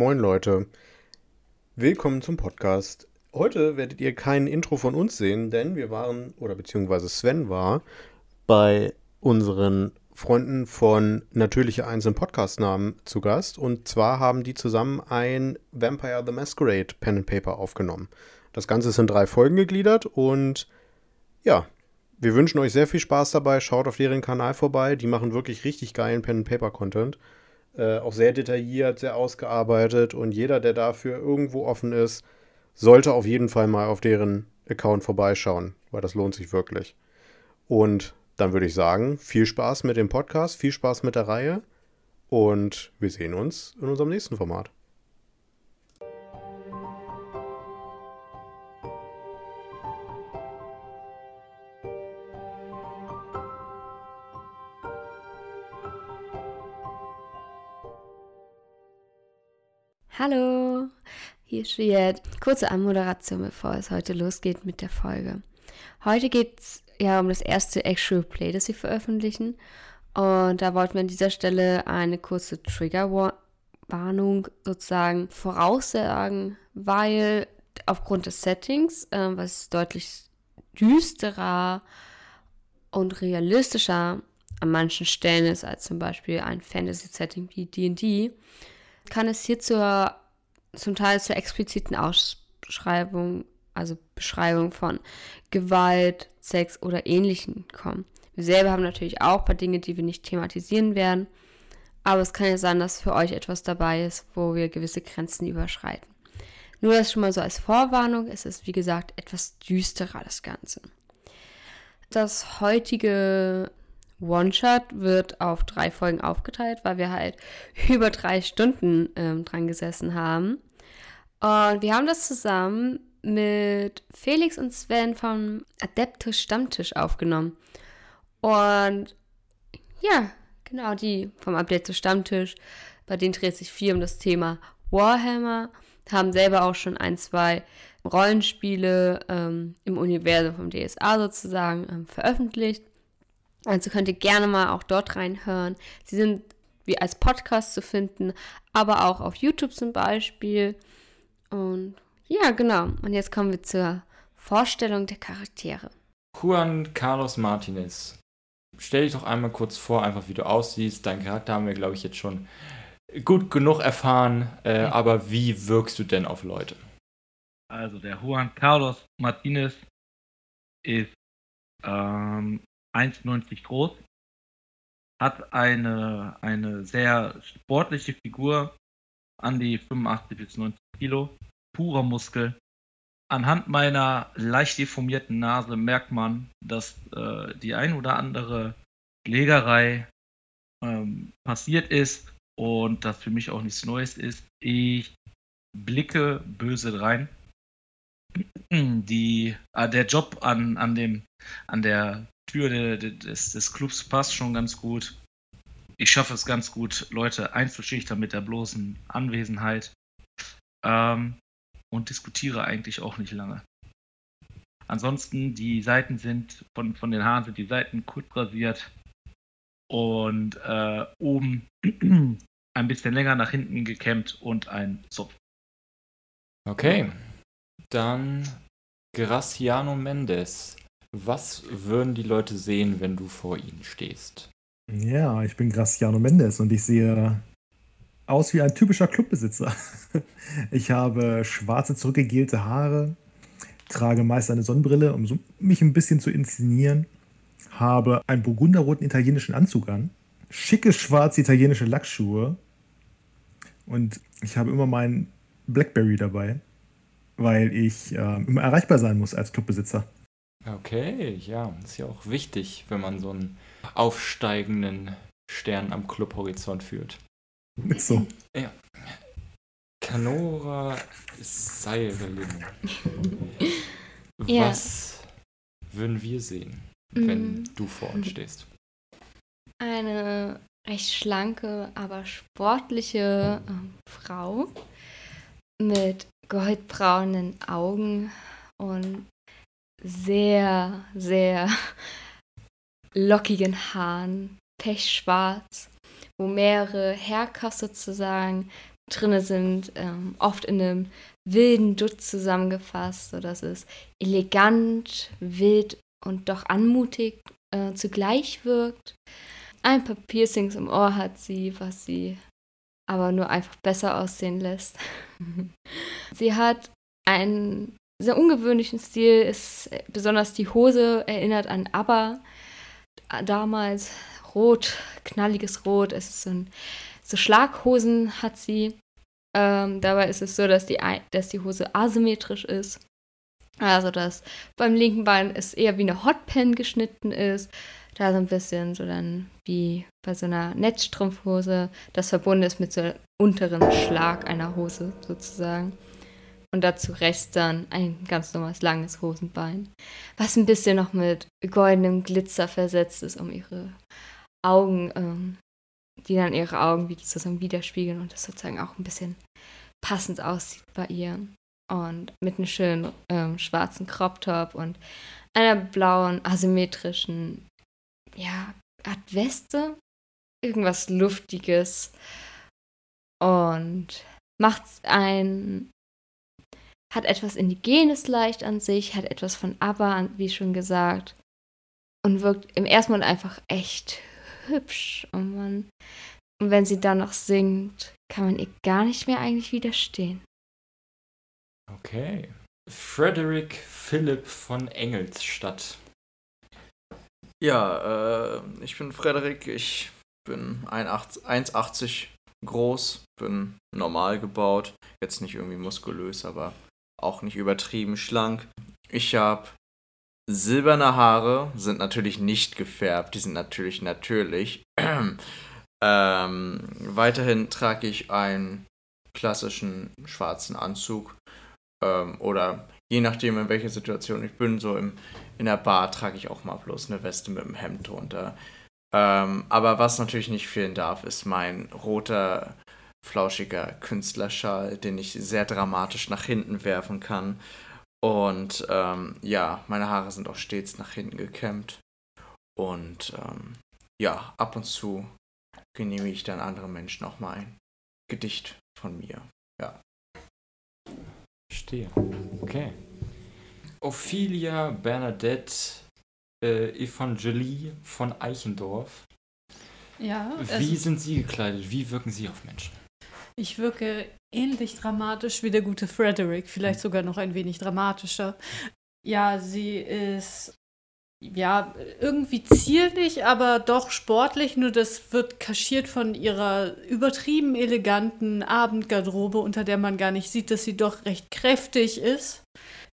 Moin Leute. Willkommen zum Podcast. Heute werdet ihr kein Intro von uns sehen, denn wir waren, oder beziehungsweise Sven war, bei unseren Freunden von Natürliche Einzelnen Podcastnamen zu Gast. Und zwar haben die zusammen ein Vampire the Masquerade Pen and Paper aufgenommen. Das Ganze ist in drei Folgen gegliedert und ja, wir wünschen euch sehr viel Spaß dabei. Schaut auf deren Kanal vorbei. Die machen wirklich richtig geilen Pen and Paper Content. Äh, auch sehr detailliert, sehr ausgearbeitet und jeder, der dafür irgendwo offen ist, sollte auf jeden Fall mal auf deren Account vorbeischauen, weil das lohnt sich wirklich. Und dann würde ich sagen, viel Spaß mit dem Podcast, viel Spaß mit der Reihe und wir sehen uns in unserem nächsten Format. Hallo, hier ist Juliette. Kurze Anmoderation, bevor es heute losgeht mit der Folge. Heute geht es ja um das erste Actual Play, das wir veröffentlichen. Und da wollten wir an dieser Stelle eine kurze Triggerwarnung sozusagen voraussagen, weil aufgrund des Settings, äh, was deutlich düsterer und realistischer an manchen Stellen ist als zum Beispiel ein Fantasy-Setting wie D&D, kann es hier zur, zum Teil zur expliziten Ausschreibung, also Beschreibung von Gewalt, Sex oder Ähnlichem kommen. Wir selber haben natürlich auch ein paar Dinge, die wir nicht thematisieren werden, aber es kann ja sein, dass für euch etwas dabei ist, wo wir gewisse Grenzen überschreiten. Nur das schon mal so als Vorwarnung, es ist wie gesagt etwas düsterer das Ganze. Das heutige One-Shot wird auf drei Folgen aufgeteilt, weil wir halt über drei Stunden ähm, dran gesessen haben. Und wir haben das zusammen mit Felix und Sven vom Adeptus Stammtisch aufgenommen. Und ja, genau, die vom Adeptus Stammtisch, bei denen dreht sich viel um das Thema Warhammer, haben selber auch schon ein, zwei Rollenspiele ähm, im Universum vom DSA sozusagen ähm, veröffentlicht. Also könnt ihr gerne mal auch dort reinhören. Sie sind wie als Podcast zu finden, aber auch auf YouTube zum Beispiel. Und ja, genau. Und jetzt kommen wir zur Vorstellung der Charaktere. Juan Carlos Martinez. Stell dich doch einmal kurz vor, einfach wie du aussiehst. Deinen Charakter haben wir, glaube ich, jetzt schon gut genug erfahren. Äh, mhm. Aber wie wirkst du denn auf Leute? Also der Juan Carlos Martinez ist ähm, 1,90 groß, hat eine, eine sehr sportliche Figur, an die 85 bis 90 Kilo, purer Muskel. Anhand meiner leicht deformierten Nase merkt man, dass äh, die ein oder andere Schlägerei ähm, passiert ist und das für mich auch nichts Neues ist. Ich blicke böse rein. Die, äh, der Job an, an, dem, an der Tür des, des Clubs passt schon ganz gut. Ich schaffe es ganz gut, Leute einzuschüchtern mit der bloßen Anwesenheit. Ähm, und diskutiere eigentlich auch nicht lange. Ansonsten, die Seiten sind, von, von den Haaren sind die Seiten kurz rasiert und äh, oben ein bisschen länger nach hinten gekämmt und ein Zopf. Okay, dann Graciano Mendes. Was würden die Leute sehen, wenn du vor ihnen stehst? Ja, ich bin Graciano Mendes und ich sehe aus wie ein typischer Clubbesitzer. Ich habe schwarze, zurückgegelte Haare, trage meist eine Sonnenbrille, um mich ein bisschen zu inszenieren, habe einen burgunderroten italienischen Anzug an, schicke schwarze italienische Lackschuhe und ich habe immer meinen Blackberry dabei, weil ich äh, immer erreichbar sein muss als Clubbesitzer. Okay, ja, ist ja auch wichtig, wenn man so einen aufsteigenden Stern am Clubhorizont führt. Ist so. Ja. Canora Seirelin. ja. Was würden wir sehen, wenn mm. du vor uns stehst? Eine recht schlanke, aber sportliche äh, Frau mit goldbraunen Augen und sehr, sehr lockigen Haaren, pechschwarz, wo mehrere Haircuts sozusagen drinne sind, ähm, oft in einem wilden Dutt zusammengefasst, sodass es elegant, wild und doch anmutig äh, zugleich wirkt. Ein paar Piercings im Ohr hat sie, was sie aber nur einfach besser aussehen lässt. sie hat einen sehr ungewöhnlichen Stil, ist besonders die Hose erinnert an ABBA. Damals rot, knalliges Rot. Es ist so, ein, so Schlaghosen hat sie. Ähm, dabei ist es so, dass die, dass die Hose asymmetrisch ist. Also, dass beim linken Bein es eher wie eine Hotpen geschnitten ist. Da so ein bisschen so dann wie bei so einer Netzstrumpfhose, das verbunden ist mit so einem unteren Schlag einer Hose sozusagen. Und dazu rechts dann ein ganz normales langes Hosenbein, was ein bisschen noch mit goldenem Glitzer versetzt ist, um ihre Augen, ähm, die dann ihre Augen wieder zusammen widerspiegeln und das sozusagen auch ein bisschen passend aussieht bei ihr. Und mit einem schönen ähm, schwarzen Crop Top und einer blauen asymmetrischen, ja, Art Weste, irgendwas Luftiges. Und macht ein, hat etwas Indigenes leicht an sich, hat etwas von ABBA, wie schon gesagt, und wirkt im ersten Moment einfach echt hübsch und man, und wenn sie dann noch singt, kann man ihr gar nicht mehr eigentlich widerstehen. Okay. Frederick Philipp von Engelsstadt. Ja, äh, ich bin Frederik, ich bin 1,80 groß, bin normal gebaut, jetzt nicht irgendwie muskulös, aber auch nicht übertrieben schlank. Ich habe silberne Haare, sind natürlich nicht gefärbt, die sind natürlich natürlich. ähm, weiterhin trage ich einen klassischen schwarzen Anzug ähm, oder je nachdem, in welcher Situation ich bin, so im, in der Bar trage ich auch mal bloß eine Weste mit einem Hemd drunter. Ähm, aber was natürlich nicht fehlen darf, ist mein roter, flauschiger Künstlerschal, den ich sehr dramatisch nach hinten werfen kann. Und ähm, ja, meine Haare sind auch stets nach hinten gekämmt. Und ähm, ja, ab und zu genehmige ich dann anderen Menschen auch mal ein Gedicht von mir. Ja. Verstehe. Okay. Ophelia Bernadette äh, Evangelie von Eichendorf. Ja. Wie also sind Sie gekleidet? Wie wirken Sie auf Menschen? Ich wirke ähnlich dramatisch wie der gute Frederick, vielleicht sogar noch ein wenig dramatischer. Ja, sie ist ja irgendwie zierlich, aber doch sportlich, nur das wird kaschiert von ihrer übertrieben eleganten Abendgarderobe, unter der man gar nicht sieht, dass sie doch recht kräftig ist.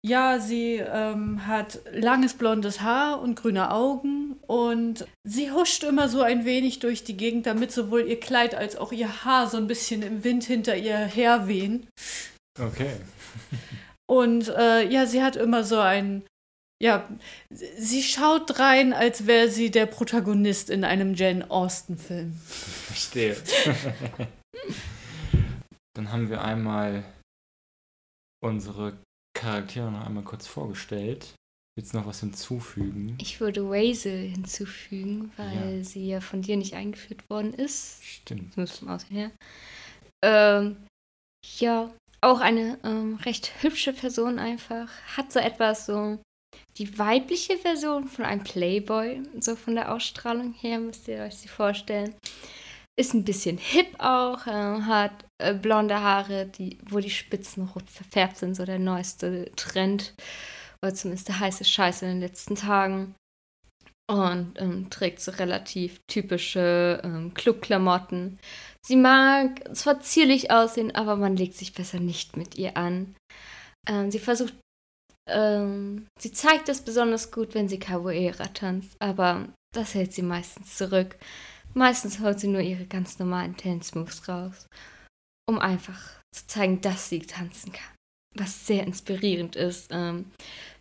Ja, sie ähm, hat langes blondes Haar und grüne Augen und sie huscht immer so ein wenig durch die Gegend, damit sowohl ihr Kleid als auch ihr Haar so ein bisschen im Wind hinter ihr herwehen. Okay. Und äh, ja, sie hat immer so ein, ja, sie schaut rein, als wäre sie der Protagonist in einem Jane Austen-Film. Verstehe. Dann haben wir einmal unsere Charaktere noch einmal kurz vorgestellt. Willst du noch was hinzufügen? Ich würde Wazel hinzufügen, weil Ja. sie ja von dir nicht eingeführt worden ist. Stimmt. Zumindest vom Aussehen her. Ähm, ja, auch eine ähm, recht hübsche Person einfach. Hat so etwas so die weibliche Version von einem Playboy, so von der Ausstrahlung her, müsst ihr euch sie vorstellen. Ist ein bisschen hip auch, ähm, hat äh, blonde Haare, die, wo die Spitzen rot verfärbt sind, so der neueste Trend. Oder zumindest der heiße Scheiß in den letzten Tagen. Und ähm, trägt so relativ typische ähm, Clubklamotten. Sie mag zwar zierlich aussehen, aber man legt sich besser nicht mit ihr an. Ähm, sie versucht, ähm, sie zeigt es besonders gut, wenn sie Capoeira tanzt, aber das hält sie meistens zurück. Meistens holt sie nur ihre ganz normalen Dance-Moves raus, um einfach zu zeigen, dass sie tanzen kann. Was sehr inspirierend ist ähm,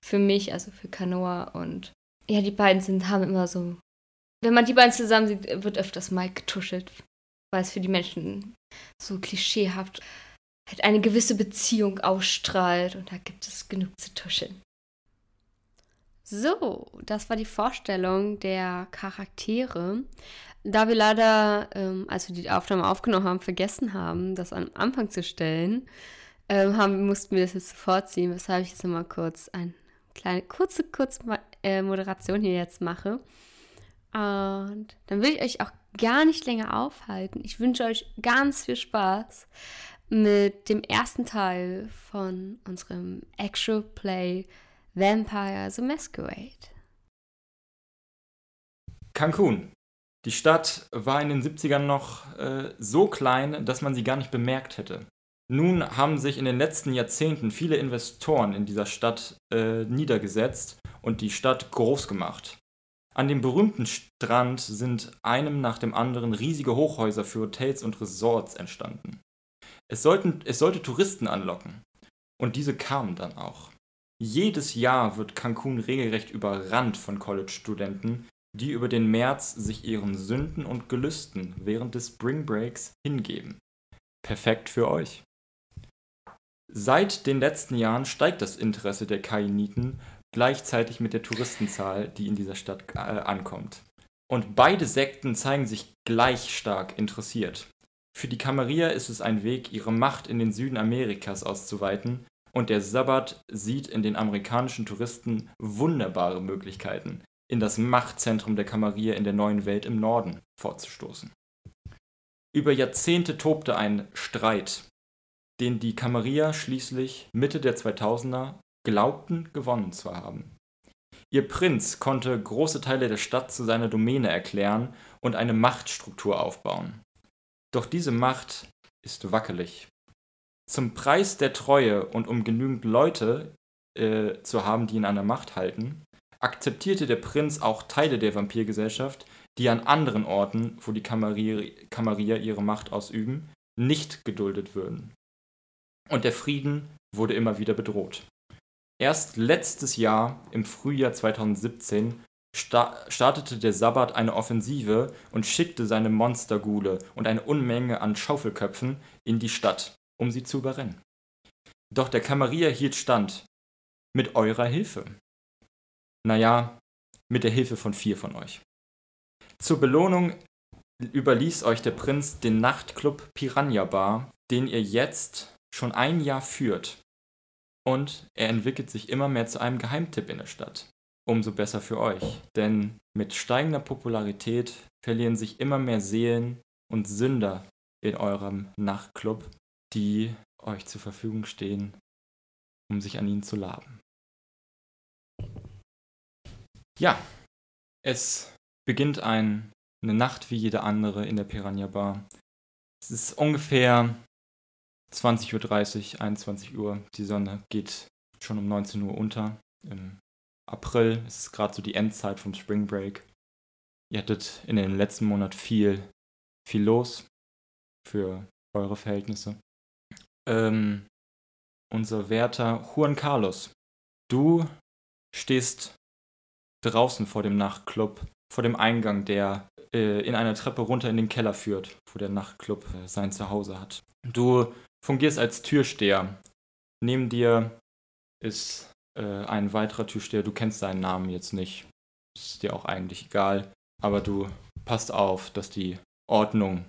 für mich, also für Kanoa. Und ja, die beiden sind, haben immer so. Wenn man die beiden zusammen sieht, wird öfters mal getuschelt, weil es für die Menschen so klischeehaft halt eine gewisse Beziehung ausstrahlt und da gibt es genug zu tuscheln. So, das war die Vorstellung der Charaktere. Da wir leider, ähm, als wir die Aufnahme aufgenommen haben, vergessen haben, das am Anfang zu stellen, ähm, haben, mussten wir das jetzt vorziehen, weshalb ich jetzt nochmal kurz eine kleine, kurze, kurze äh, Moderation hier jetzt mache. Und dann will ich euch auch gar nicht länger aufhalten. Ich wünsche euch ganz viel Spaß mit dem ersten Teil von unserem Actual Play Vampire the Masquerade. Cancun. Die Stadt war in den 70ern noch äh, so klein, dass man sie gar nicht bemerkt hätte. Nun haben sich in den letzten Jahrzehnten viele Investoren in dieser Stadt äh, niedergesetzt und die Stadt groß gemacht. An dem berühmten Strand sind einem nach dem anderen riesige Hochhäuser für Hotels und Resorts entstanden. Es, sollten, es sollte Touristen anlocken. Und diese kamen dann auch. Jedes Jahr wird Cancun regelrecht überrannt von College-Studenten, die über den März sich ihren Sünden und Gelüsten während des Spring Breaks hingeben. Perfekt für euch. Seit den letzten Jahren steigt das Interesse der Kainiten gleichzeitig mit der Touristenzahl, die in dieser Stadt äh, ankommt. Und beide Sekten zeigen sich gleich stark interessiert. Für die Kamerier ist es ein Weg, ihre Macht in den Süden Amerikas auszuweiten, und der Sabbat sieht in den amerikanischen Touristen wunderbare Möglichkeiten, in das Machtzentrum der Kamerier in der neuen Welt im Norden vorzustoßen. Über Jahrzehnte tobte ein Streit, den die Kamerier schließlich Mitte der 2000er glaubten gewonnen zu haben. Ihr Prinz konnte große Teile der Stadt zu seiner Domäne erklären und eine Machtstruktur aufbauen. Doch diese Macht ist wackelig. Zum Preis der Treue und um genügend Leute äh, zu haben, die ihn an der Macht halten, akzeptierte der Prinz auch Teile der Vampirgesellschaft, die an anderen Orten, wo die Kamerier ihre Macht ausüben, nicht geduldet würden. Und der Frieden wurde immer wieder bedroht. Erst letztes Jahr, im Frühjahr 2017, startete der Sabbat eine Offensive und schickte seine Monstergule und eine Unmenge an Schaufelköpfen in die Stadt, um sie zu überrennen. Doch der Kamerier hielt stand. Mit eurer Hilfe. Naja, mit der Hilfe von vier von euch. Zur Belohnung überließ euch der Prinz den Nachtclub Piranha Bar, den ihr jetzt schon ein Jahr führt. Und er entwickelt sich immer mehr zu einem Geheimtipp in der Stadt umso besser für euch. Denn mit steigender Popularität verlieren sich immer mehr Seelen und Sünder in eurem Nachtclub, die euch zur Verfügung stehen, um sich an ihnen zu laben. Ja, es beginnt ein, eine Nacht wie jede andere in der Piranha Bar. Es ist ungefähr 20.30 Uhr, 21 Uhr. Die Sonne geht schon um 19 Uhr unter. Im April. Es ist gerade so die Endzeit vom Spring Break. Ihr hattet in den letzten Monat viel, viel los für eure Verhältnisse. Ähm, unser Wärter Juan Carlos, du stehst draußen vor dem Nachtclub, vor dem Eingang, der äh, in einer Treppe runter in den Keller führt, wo der Nachtclub äh, sein Zuhause hat. Du fungierst als Türsteher. Neben dir ist äh, ein weiterer Türsteher, du kennst seinen Namen jetzt nicht, ist dir auch eigentlich egal, aber du passt auf, dass die Ordnung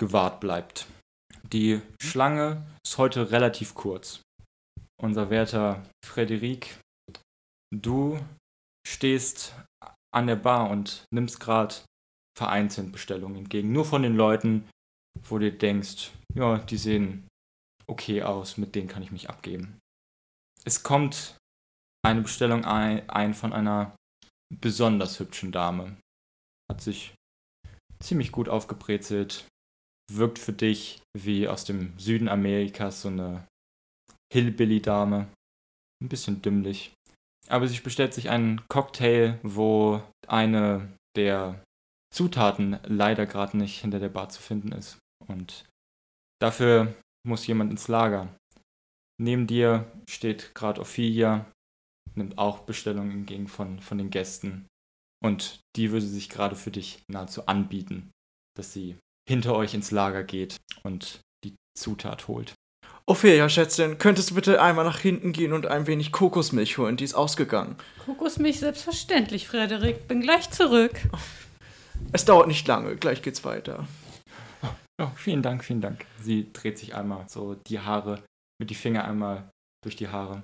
gewahrt bleibt. Die Schlange ist heute relativ kurz. Unser werter Frederik, du stehst an der Bar und nimmst gerade vereinzelt Bestellungen entgegen. Nur von den Leuten, wo du denkst, ja, die sehen okay aus, mit denen kann ich mich abgeben. Es kommt eine Bestellung ein, von einer besonders hübschen Dame. Hat sich ziemlich gut aufgebrezelt. Wirkt für dich wie aus dem Süden Amerikas so eine Hillbilly-Dame. Ein bisschen dümmlich. Aber sie bestellt sich einen Cocktail, wo eine der Zutaten leider gerade nicht hinter der Bar zu finden ist. Und dafür muss jemand ins Lager. Neben dir steht gerade Ophelia nimmt auch Bestellungen entgegen von, von den Gästen. Und die würde sich gerade für dich nahezu anbieten, dass sie hinter euch ins Lager geht und die Zutat holt. Ophelia, Schätzchen, könntest du bitte einmal nach hinten gehen und ein wenig Kokosmilch holen? Die ist ausgegangen. Kokosmilch selbstverständlich, Frederik. Bin gleich zurück. es dauert nicht lange, gleich geht's weiter. Oh, vielen Dank, vielen Dank. Sie dreht sich einmal so die Haare, mit die Finger einmal durch die Haare.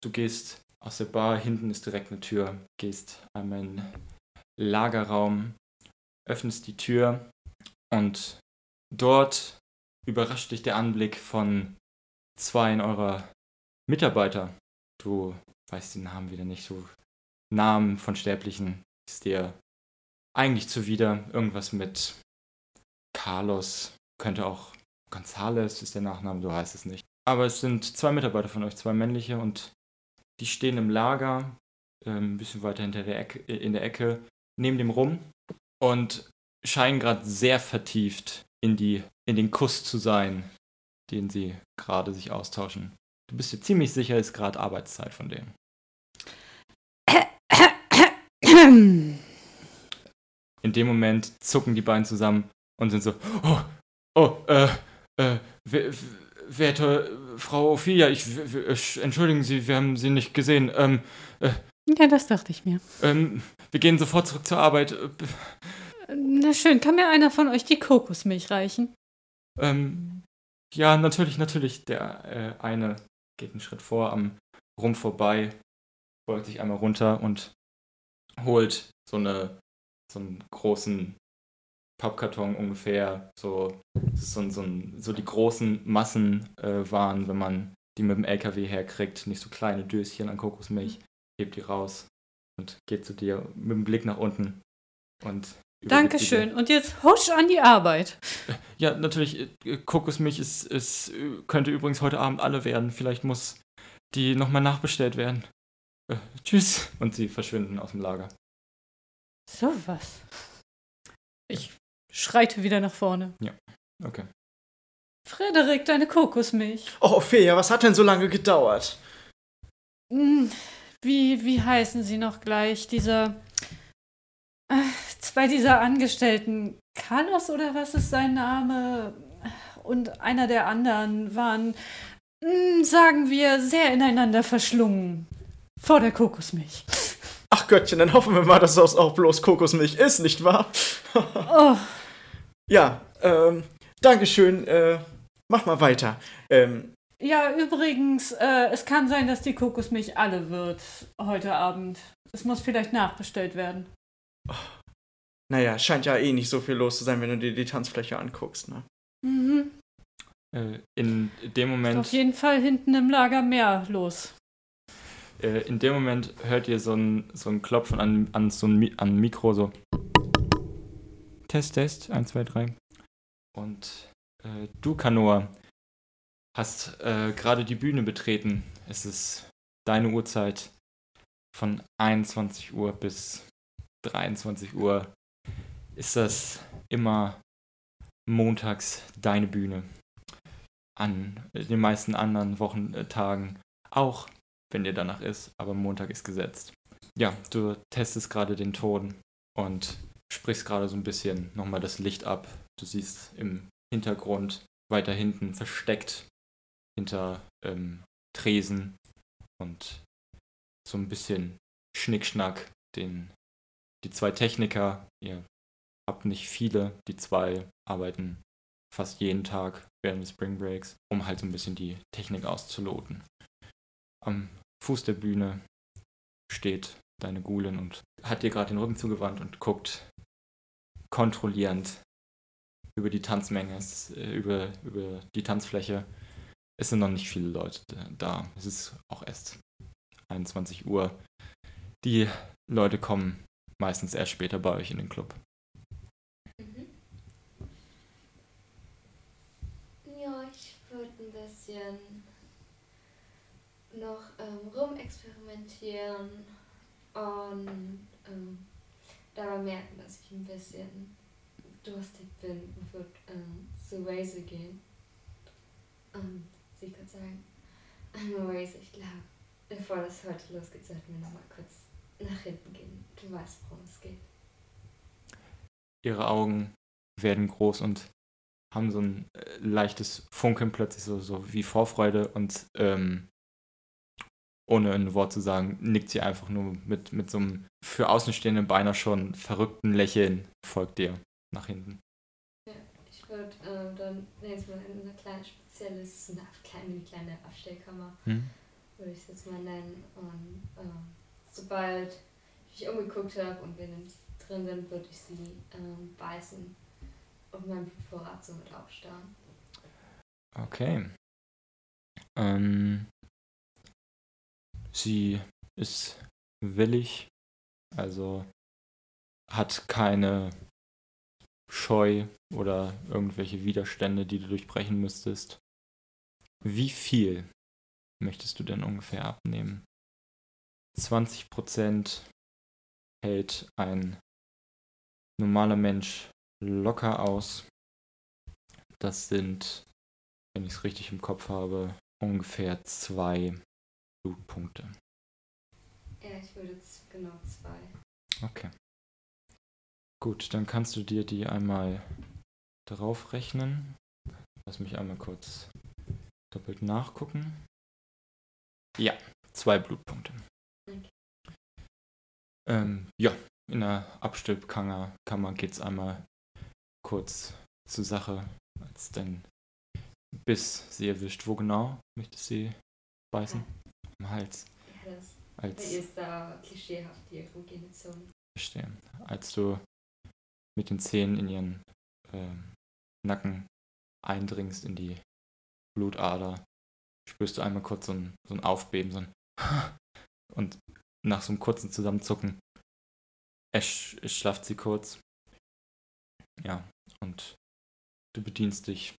Du gehst aus der Bar, hinten ist direkt eine Tür, gehst einmal in den Lagerraum, öffnest die Tür und dort überrascht dich der Anblick von zwei eurer Mitarbeiter. Du weißt den Namen wieder nicht, so Namen von Sterblichen ist dir eigentlich zuwider. Irgendwas mit Carlos, könnte auch Gonzales ist der Nachname, du weißt es nicht. Aber es sind zwei Mitarbeiter von euch, zwei männliche und die stehen im Lager, ähm, ein bisschen weiter hinter der Ecke, äh, in der Ecke, neben dem rum und scheinen gerade sehr vertieft in, die, in den Kuss zu sein, den sie gerade sich austauschen. Du bist dir ziemlich sicher, ist gerade Arbeitszeit von denen. In dem Moment zucken die beiden zusammen und sind so, oh, oh, äh, äh, werte Frau Ophelia, ich, ich, entschuldigen Sie, wir haben Sie nicht gesehen. Ähm, äh, ja, das dachte ich mir. Ähm, wir gehen sofort zurück zur Arbeit. Na schön, kann mir einer von euch die Kokosmilch reichen? Ähm, ja, natürlich, natürlich. Der äh, eine geht einen Schritt vor, am Rum vorbei, beugt sich einmal runter und holt so eine so einen großen Pappkarton ungefähr. So, so, so, so die großen Massenwaren, äh, wenn man die mit dem LKW herkriegt, nicht so kleine Döschen an Kokosmilch, hebt die raus und geht zu dir mit dem Blick nach unten und Dankeschön. Und jetzt husch an die Arbeit. Ja, natürlich. Äh, Kokosmilch ist, ist, könnte übrigens heute Abend alle werden. Vielleicht muss die nochmal nachbestellt werden. Äh, tschüss. Und sie verschwinden aus dem Lager. So was. Ich schreite wieder nach vorne. Ja, okay. Frederik, deine Kokosmilch. Oh, Ophelia, was hat denn so lange gedauert? Hm, wie, wie heißen sie noch gleich? Dieser. Zwei dieser Angestellten. Carlos oder was ist sein Name? Und einer der anderen waren, hm, sagen wir, sehr ineinander verschlungen. Vor der Kokosmilch. Ach Göttchen, dann hoffen wir mal, dass das auch bloß Kokosmilch ist, nicht wahr? oh. Ja, ähm, Dankeschön. Äh, mach mal weiter. Ähm, ja, übrigens, äh, es kann sein, dass die Kokosmilch alle wird heute Abend. Es muss vielleicht nachbestellt werden. Naja, scheint ja eh nicht so viel los zu sein, wenn du dir die Tanzfläche anguckst, ne? Mhm. Äh, in dem Moment. Ist auf jeden Fall hinten im Lager mehr los. Äh, in dem Moment hört ihr so ein, so ein Klopfen an, an so ein an Mikro, so. Test, Test, 1, 2, 3. Und äh, du, Kanoa, hast äh, gerade die Bühne betreten. Es ist deine Uhrzeit von 21 Uhr bis 23 Uhr. Ist das immer montags deine Bühne? An den meisten anderen Wochentagen auch wenn dir danach ist, aber Montag ist gesetzt. Ja, du testest gerade den Ton und sprichst gerade so ein bisschen nochmal das Licht ab. Du siehst im Hintergrund weiter hinten versteckt hinter ähm, Tresen und so ein bisschen Schnickschnack, den die zwei Techniker, ihr habt nicht viele, die zwei arbeiten fast jeden Tag während des Spring Breaks, um halt so ein bisschen die Technik auszuloten. Am Fuß der Bühne steht deine Gulin und hat dir gerade den Rücken zugewandt und guckt kontrollierend über die Tanzmenge, äh, über, über die Tanzfläche. Es sind noch nicht viele Leute da. Es ist auch erst 21 Uhr. Die Leute kommen meistens erst später bei euch in den Club. Mhm. Ja, ich würde ein bisschen noch ähm, rumexperimentieren und ähm, dabei merken, dass ich ein bisschen durstig bin und würde ähm, zu Waze gehen. Und sie könnte sagen, Waze, ich glaube, bevor das heute losgeht, sollten wir nochmal kurz nach hinten gehen. Du weißt, worum es geht. Ihre Augen werden groß und haben so ein äh, leichtes Funkeln plötzlich, so, so wie Vorfreude und ähm, ohne ein Wort zu sagen, nickt sie einfach nur mit, mit so einem für Außenstehende beinahe schon verrückten Lächeln, folgt dir nach hinten. Ja, ich würde äh, dann jetzt mal in eine kleine spezielle, eine kleine, kleine Abstellkammer, Hm? würde ich es jetzt mal nennen. Und äh, sobald ich mich umgeguckt habe und wir drin sind, würde ich sie ähm, beißen und meinen Vorrat somit aufstarren. Okay. Ähm, sie ist willig, also hat keine Scheu oder irgendwelche Widerstände, die du durchbrechen müsstest. Wie viel möchtest du denn ungefähr abnehmen? 20% hält ein normaler Mensch locker aus. Das sind, wenn ich es richtig im Kopf habe, ungefähr zwei Blutpunkte. Ja, ich würde jetzt genau zwei. Okay. Gut, dann kannst du dir die einmal drauf rechnen. Lass mich einmal kurz doppelt nachgucken. Ja, zwei Blutpunkte. Ähm, ja, in der Abstülpkammer Kammer geht's einmal kurz zur Sache, als dein Biss sie erwischt. Wo genau möchtest du sie beißen? Am Hals. Ja, das Als ist da klischeehaft die erogene Zone. Verstehe. Als du mit den Zähnen in ihren ähm, Nacken eindringst in die Blutader, spürst du einmal kurz so ein, so ein Aufbeben, so ein und nach so einem kurzen Zusammenzucken ersch erschlafft sie kurz. Ja, und du bedienst dich.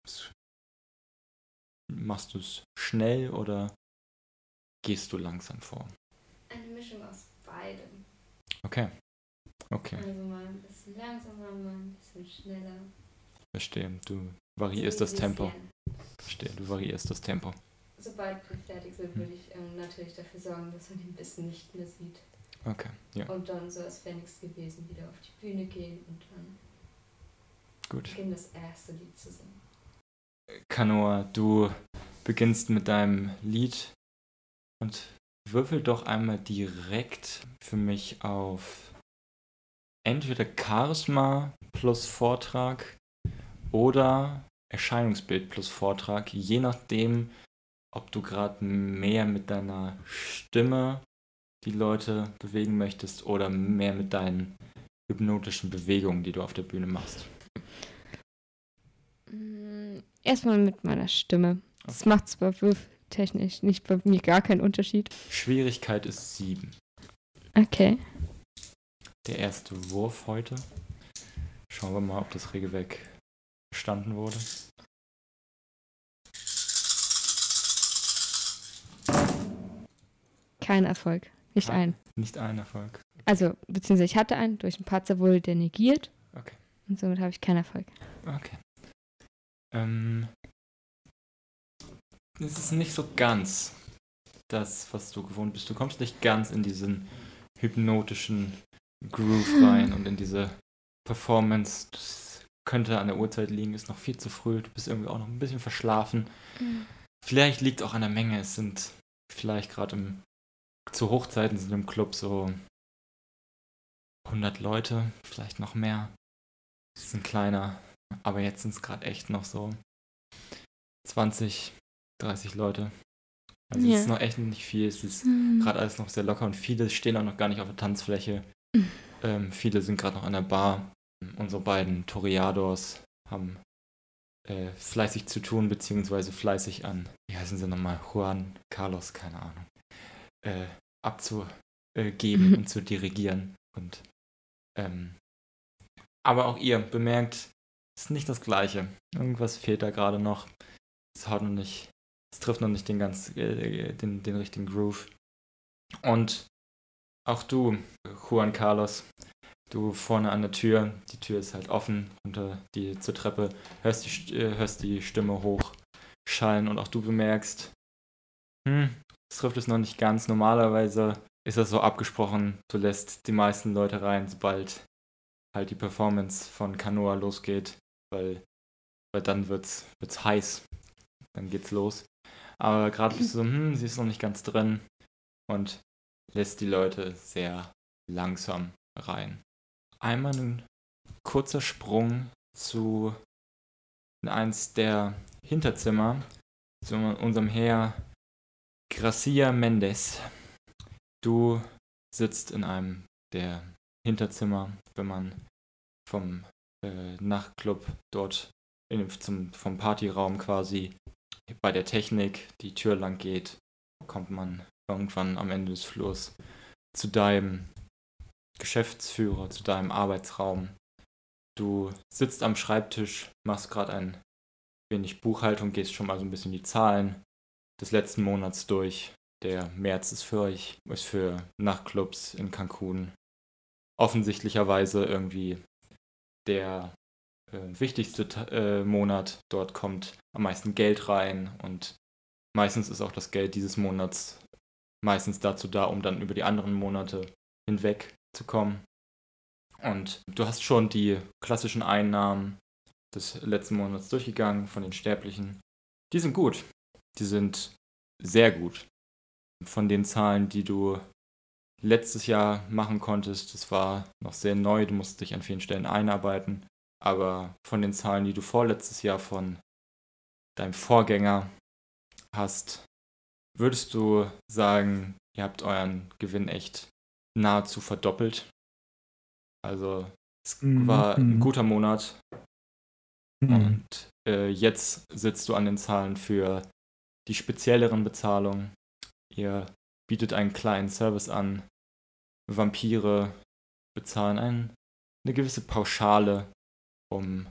Machst du es schnell oder gehst du langsam vor? Eine Mischung aus beidem. Okay. Okay, Also mal ein bisschen langsamer, mal ein bisschen schneller. verstehe. Du variierst das Tempo. Verstehe, du variierst das Tempo. Sobald wir fertig sind, würde ich ähm, natürlich dafür sorgen, dass man den Bissen nicht mehr sieht. Okay, ja, Und dann so als wäre nichts gewesen, wieder auf die Bühne gehen und dann gut. beginnen das erste Lied zu singen. Kanoa, du beginnst mit deinem Lied und würfel doch einmal direkt für mich auf entweder Charisma plus Vortrag oder Erscheinungsbild plus Vortrag, je nachdem, ob du gerade mehr mit deiner Stimme die Leute bewegen möchtest oder mehr mit deinen hypnotischen Bewegungen, die du auf der Bühne machst. Mm, Erstmal mit meiner Stimme. Das macht zwar würfeltechnisch nicht bei mir gar keinen Unterschied. Schwierigkeit ist 7. Okay. Der erste Wurf heute. Schauen wir mal, ob das Regelwerk verstanden wurde. Kein Erfolg. Nicht Ah. ein. Nicht ein Erfolg. Also, beziehungsweise ich hatte einen, durch einen Patzer wurde der negiert. Okay. Und somit habe ich keinen Erfolg. Okay. Ähm, es ist nicht so ganz das, was du gewohnt bist. Du kommst nicht ganz in diesen hypnotischen Groove rein und in diese Performance. Das könnte an der Uhrzeit liegen, ist noch viel zu früh. Du bist irgendwie auch noch ein bisschen verschlafen. Vielleicht liegt auch an der Menge. Es sind vielleicht gerade im zu Hochzeiten sind im Club so 100 Leute, vielleicht noch mehr. Es ist ein kleiner, aber jetzt sind es gerade echt noch so 20, 30 Leute. Also es ist noch echt nicht viel. Es ist Mhm. gerade alles noch sehr locker und viele stehen auch noch gar nicht auf der Tanzfläche. Ähm, viele sind gerade noch an der Bar. Unsere beiden Toreadors haben äh, fleißig zu tun, beziehungsweise fleißig an, wie heißen sie nochmal, Juan, Carlos, keine Ahnung, äh, abzugeben und zu dirigieren. Und ähm, aber auch ihr bemerkt, es ist nicht das Gleiche. Irgendwas fehlt da gerade noch. Es haut noch nicht, es trifft noch nicht den ganz, äh, den, den richtigen Groove. Und auch du, Juan Carlos, du vorne an der Tür, die Tür ist halt offen, unter die zur Treppe, hörst die, äh, hörst die Stimme hoch schallen und auch du bemerkst, hm, es trifft es noch nicht ganz. Normalerweise ist das so abgesprochen, du lässt die meisten Leute rein, sobald halt die Performance von Kanoa losgeht, weil, weil dann wird's, wird's heiß. Dann geht's los. Aber gerade bist du so, hm, sie ist noch nicht ganz drin. und lässt die Leute sehr langsam rein. Einmal ein kurzer Sprung zu eins der Hinterzimmer, zu unserem Herr Gracia Mendes. Du sitzt in einem der Hinterzimmer, wenn man vom äh, Nachtclub dort in, zum, vom Partyraum quasi bei der Technik die Tür lang geht, kommt man irgendwann am Ende des Flurs zu deinem Geschäftsführer, zu deinem Arbeitsraum. Du sitzt am Schreibtisch, machst gerade ein wenig Buchhaltung, gehst schon mal so ein bisschen die Zahlen des letzten Monats durch. Der März ist für euch, ist für Nachtclubs in Cancun offensichtlicherweise irgendwie der äh, wichtigste äh, Monat. Dort kommt am meisten Geld rein und meistens ist auch das Geld dieses Monats meistens dazu da, um dann über die anderen Monate hinweg zu kommen. Und du hast schon die klassischen Einnahmen des letzten Monats durchgegangen von den Sterblichen. Die sind gut. Die sind sehr gut. Von den Zahlen, die du letztes Jahr machen konntest, das war noch sehr neu, du musst dich an vielen Stellen einarbeiten. Aber von den Zahlen, die du vorletztes Jahr von deinem Vorgänger hast, würdest du sagen, ihr habt euren Gewinn echt nahezu verdoppelt? Also es mhm. war ein mhm. guter Monat. Mhm. Und äh, jetzt sitzt du an den Zahlen für die spezielleren Bezahlungen. Ihr bietet einen kleinen Service an. Vampire bezahlen ein, eine gewisse Pauschale um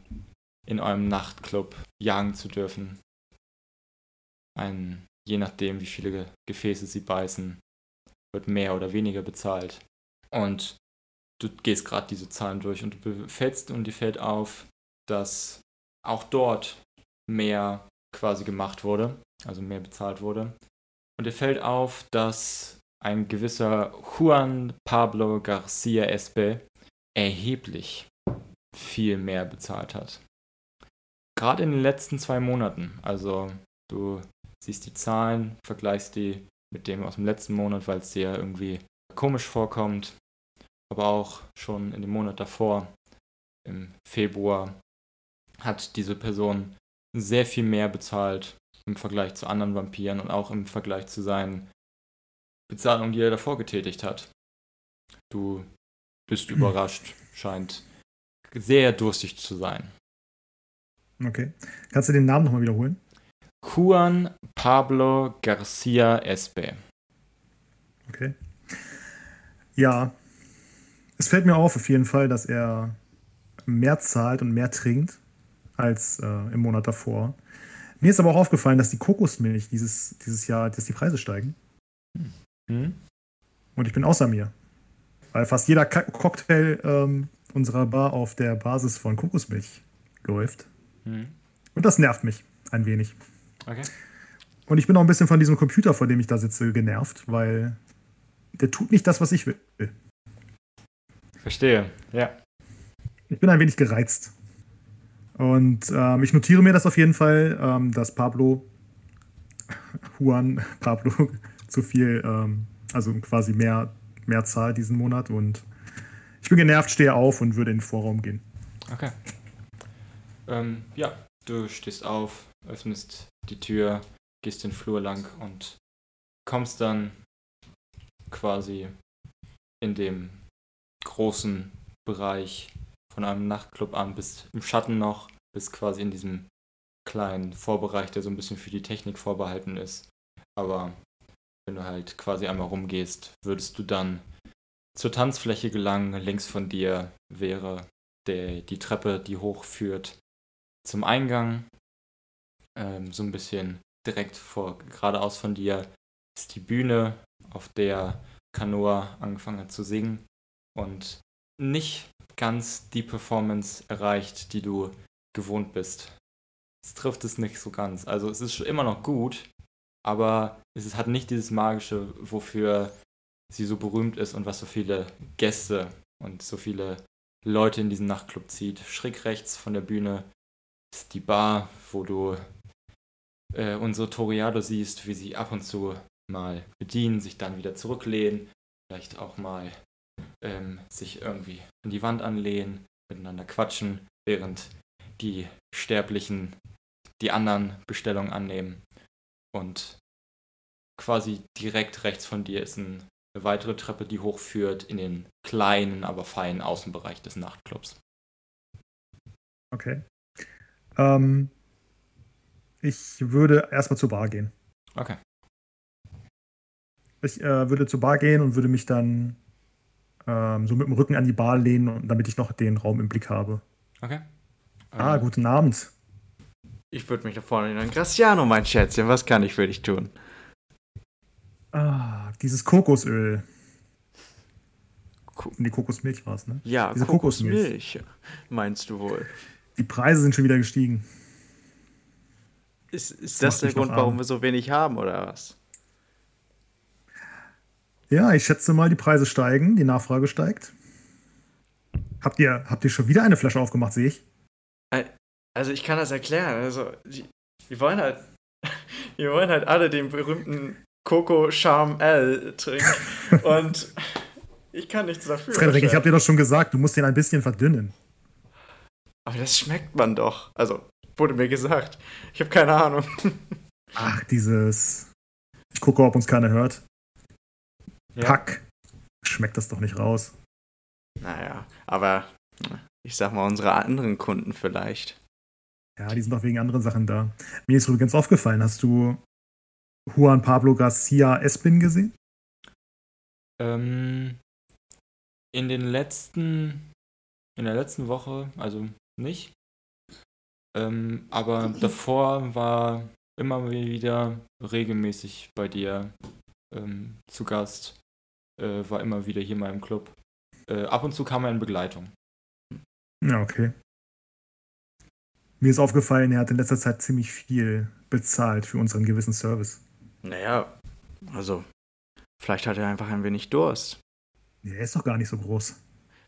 in eurem Nachtclub jagen zu dürfen. Ein, je nachdem, wie viele Gefäße sie beißen, wird mehr oder weniger bezahlt. Und du gehst gerade diese Zahlen durch und du fällst und dir fällt auf, dass auch dort mehr quasi gemacht wurde, also mehr bezahlt wurde. Und dir fällt auf, dass ein gewisser Juan Pablo Garcia Espe erheblich viel mehr bezahlt hat. Gerade in den letzten zwei Monaten. Also du siehst die Zahlen, vergleichst die mit dem aus dem letzten Monat, weil es dir irgendwie komisch vorkommt. Aber auch schon in dem Monat davor, im Februar, hat diese Person sehr viel mehr bezahlt im Vergleich zu anderen Vampiren und auch im Vergleich zu seinen Bezahlungen, die er davor getätigt hat. Du bist überrascht, scheint sehr durstig zu sein. Okay. Kannst du den Namen nochmal wiederholen? Juan Pablo Garcia Espe. Okay. Ja. Es fällt mir auf, auf jeden Fall, dass er mehr zahlt und mehr trinkt als äh, im Monat davor. Mir ist aber auch aufgefallen, dass die Kokosmilch dieses, dieses Jahr, dass die Preise steigen. Hm. Und ich bin außer mir. Weil fast jeder Cocktail ähm, unserer Bar auf der Basis von Kokosmilch läuft. Mhm. Und das nervt mich ein wenig. Okay. Und ich bin auch ein bisschen von diesem Computer, vor dem ich da sitze, genervt, weil der tut nicht das, was ich will. Verstehe, ja. Ich bin ein wenig gereizt. Und ähm, ich notiere mir das auf jeden Fall, ähm, dass Pablo, Juan Pablo, zu viel, ähm, also quasi mehr, mehr zahlt diesen Monat und ich bin genervt, stehe auf und würde in den Vorraum gehen. Okay. Ähm, ja, du stehst auf, öffnest die Tür, gehst den Flur lang und kommst dann quasi in dem großen Bereich von einem Nachtclub an, bist im Schatten noch, bist quasi in diesem kleinen Vorbereich, der so ein bisschen für die Technik vorbehalten ist. Aber wenn du halt quasi einmal rumgehst, würdest du dann zur Tanzfläche gelangen. Links von dir wäre der, die Treppe, die hochführt zum Eingang. Ähm, so ein bisschen direkt vor, geradeaus von dir ist die Bühne, auf der Kanoa angefangen hat zu singen und nicht ganz die Performance erreicht, die du gewohnt bist. Es trifft es nicht so ganz. Also es ist immer noch gut, aber es hat nicht dieses magische, wofür sie so berühmt ist und was so viele Gäste und so viele Leute in diesen Nachtclub zieht. Schräg rechts von der Bühne ist die Bar, wo du äh, unsere Toriado siehst, wie sie ab und zu mal bedienen, sich dann wieder zurücklehnen, vielleicht auch mal ähm, sich irgendwie an die Wand anlehnen, miteinander quatschen, während die Sterblichen die anderen Bestellungen annehmen. Und quasi direkt rechts von dir ist ein, eine weitere Treppe, die hochführt in den kleinen, aber feinen Außenbereich des Nachtclubs. Okay. Ähm, ich würde erstmal zur Bar gehen. Okay. Ich äh, würde zur Bar gehen und würde mich dann ähm, so mit dem Rücken an die Bar lehnen, und- damit ich noch den Raum im Blick habe. Okay. Ah, Ähm, guten Abend. Ich würde mich da vorne erinnern. Graciano, mein Schätzchen, was kann ich für dich tun? Ah, dieses Kokosöl. Ko- Nee, Kokosmilch war es, ne? Ja, Diese Kokosmilch, meinst du wohl? Die Preise sind schon wieder gestiegen. Ist, ist Das das der Grund, warum wir so wenig haben, oder was? Ja, ich schätze mal, die Preise steigen, die Nachfrage steigt. Habt ihr, habt ihr schon wieder eine Flasche aufgemacht, sehe ich? Also ich kann das erklären. Also die, wir wollen halt, wir wollen halt alle den berühmten Coco Charm L trinken und ich kann nichts dafür. Frederik, ich Chef. hab dir doch schon gesagt, du musst den ein bisschen verdünnen. Aber das schmeckt man doch. Also wurde mir gesagt. Ich habe keine Ahnung. Ach, dieses. Ich gucke, ob uns keiner hört. Ja. Pack. Schmeckt das doch nicht raus. Naja, aber ich sag mal unsere anderen Kunden vielleicht. Ja, die sind doch wegen anderen Sachen da. Mir ist übrigens aufgefallen, hast du Juan Pablo Garcia Espin gesehen? Ähm, in den letzten, in der letzten Woche, also nicht. Ähm, aber davor war immer wieder regelmäßig bei dir ähm, zu Gast, äh, war immer wieder hier mal im Club. Äh, ab und zu kam er in Begleitung. Ja, okay. Mir ist aufgefallen, er hat in letzter Zeit ziemlich viel bezahlt für unseren gewissen Service. Naja, also vielleicht hat er einfach ein wenig Durst. Er ist doch gar nicht so groß.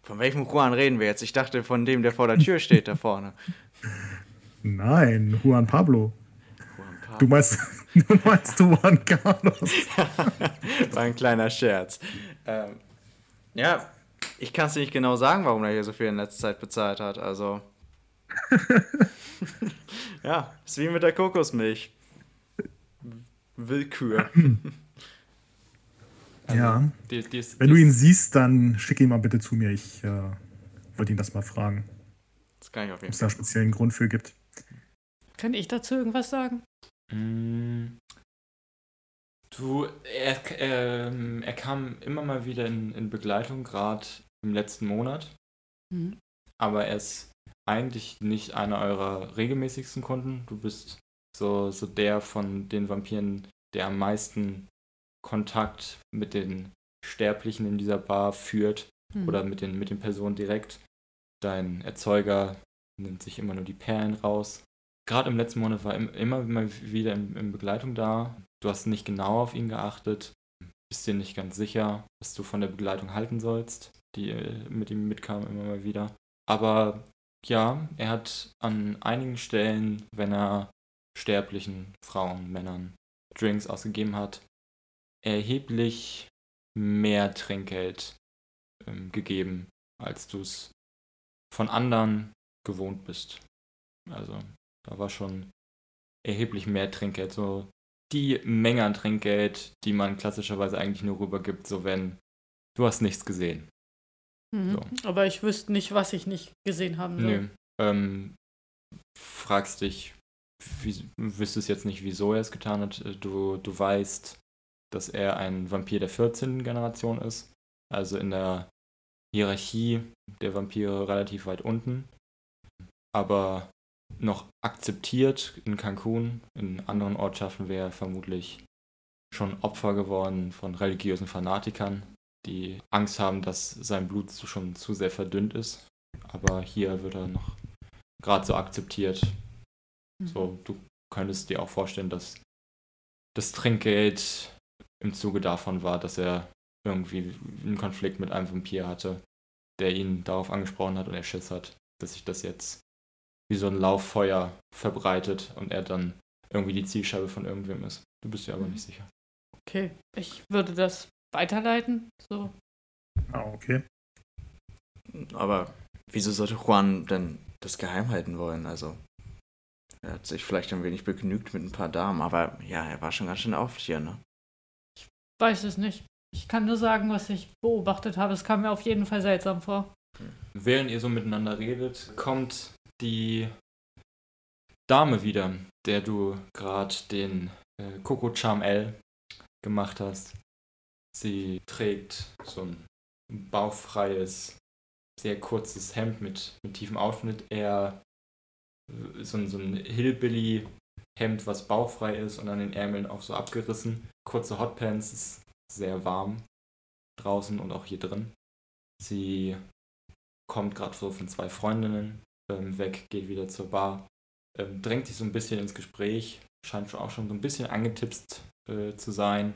Von welchem Juan reden wir jetzt? Ich dachte von dem, der vor der Tür steht da vorne. Nein, Juan Pablo. Du meinst, du meinst Juan Carlos. War ein kleiner Scherz. Ähm, ja, ich kann es nicht genau sagen, warum er hier so viel in letzter Zeit bezahlt hat. Also. ja, ist wie mit der Kokosmilch. Willkür. Also, Ja. Die, die ist, Wenn du ihn siehst, dann schick ihn mal bitte zu mir. Ich äh, wollte ihn das mal fragen, Das kann ich auf ob jeden es da einen Fall. speziellen Grund für gibt. Kann ich dazu irgendwas sagen? Mm. Du, er, ähm, er kam immer mal wieder in, in Begleitung, gerade im letzten Monat. Mhm. aber er ist eigentlich nicht einer eurer regelmäßigsten Kunden. Du bist so, so der von den Vampiren, der am meisten Kontakt mit den Sterblichen in dieser Bar führt Mhm. oder mit den, mit den Personen direkt. Dein Erzeuger nimmt sich immer nur die Perlen raus. Gerade im letzten Monat war im, immer mal wieder in, in Begleitung da. Du hast nicht genau auf ihn geachtet, bist dir nicht ganz sicher, was du von der Begleitung halten sollst, die äh, mit ihm mitkam immer mal wieder. Aber ja, er hat an einigen Stellen, wenn er sterblichen Frauen, Männern Drinks ausgegeben hat, erheblich mehr Trinkgeld ähm, gegeben, als du es von anderen gewohnt bist. Also da war schon erheblich mehr Trinkgeld. So die Menge an Trinkgeld, die man klassischerweise eigentlich nur rübergibt, so wenn du hast nichts gesehen. Mhm. Aber ich wüsste nicht, was ich nicht gesehen haben soll. Nö. Ähm, fragst dich, wie, wüsstest jetzt nicht, wieso er es getan hat. Du, du weißt, dass er ein Vampir der 14. Generation ist. Also in der Hierarchie der Vampire relativ weit unten. Aber noch akzeptiert in Cancun. In anderen Ortschaften wäre er vermutlich schon Opfer geworden von religiösen Fanatikern, die Angst haben, dass sein Blut schon zu sehr verdünnt ist. Aber hier wird er noch gerade so akzeptiert. Mhm. So, du könntest dir auch vorstellen, dass das Trinkgeld im Zuge davon war, dass er irgendwie einen Konflikt mit einem Vampir hatte, der ihn darauf angesprochen hat und er Schiss hat, dass sich das jetzt wie so ein Lauffeuer verbreitet und er dann irgendwie die Zielscheibe von irgendwem ist. Du bist dir aber Mhm. nicht sicher. Okay, ich würde das weiterleiten. So. Ah, okay. Aber wieso sollte Juan denn das geheim halten wollen? Also, er hat sich vielleicht ein wenig begnügt mit ein paar Damen, aber ja, er war schon ganz schön oft hier, ne? Weiß es nicht. Ich kann nur sagen, was ich beobachtet habe. Es kam mir auf jeden Fall seltsam vor. Während ihr so miteinander redet, kommt die Dame wieder, der du gerade den äh, Coco Charm L gemacht hast. Sie trägt so ein bauchfreies, sehr kurzes Hemd mit, mit tiefem Ausschnitt. Eher so ein, so ein Hillbilly-Hemd, was bauchfrei ist und an den Ärmeln auch so abgerissen. Kurze Hotpants, ist sehr warm draußen und auch hier drin. Sie kommt gerade so von zwei Freundinnen ähm, weg, geht wieder zur Bar, ähm, drängt sich so ein bisschen ins Gespräch, scheint schon auch schon so ein bisschen angetipst äh, zu sein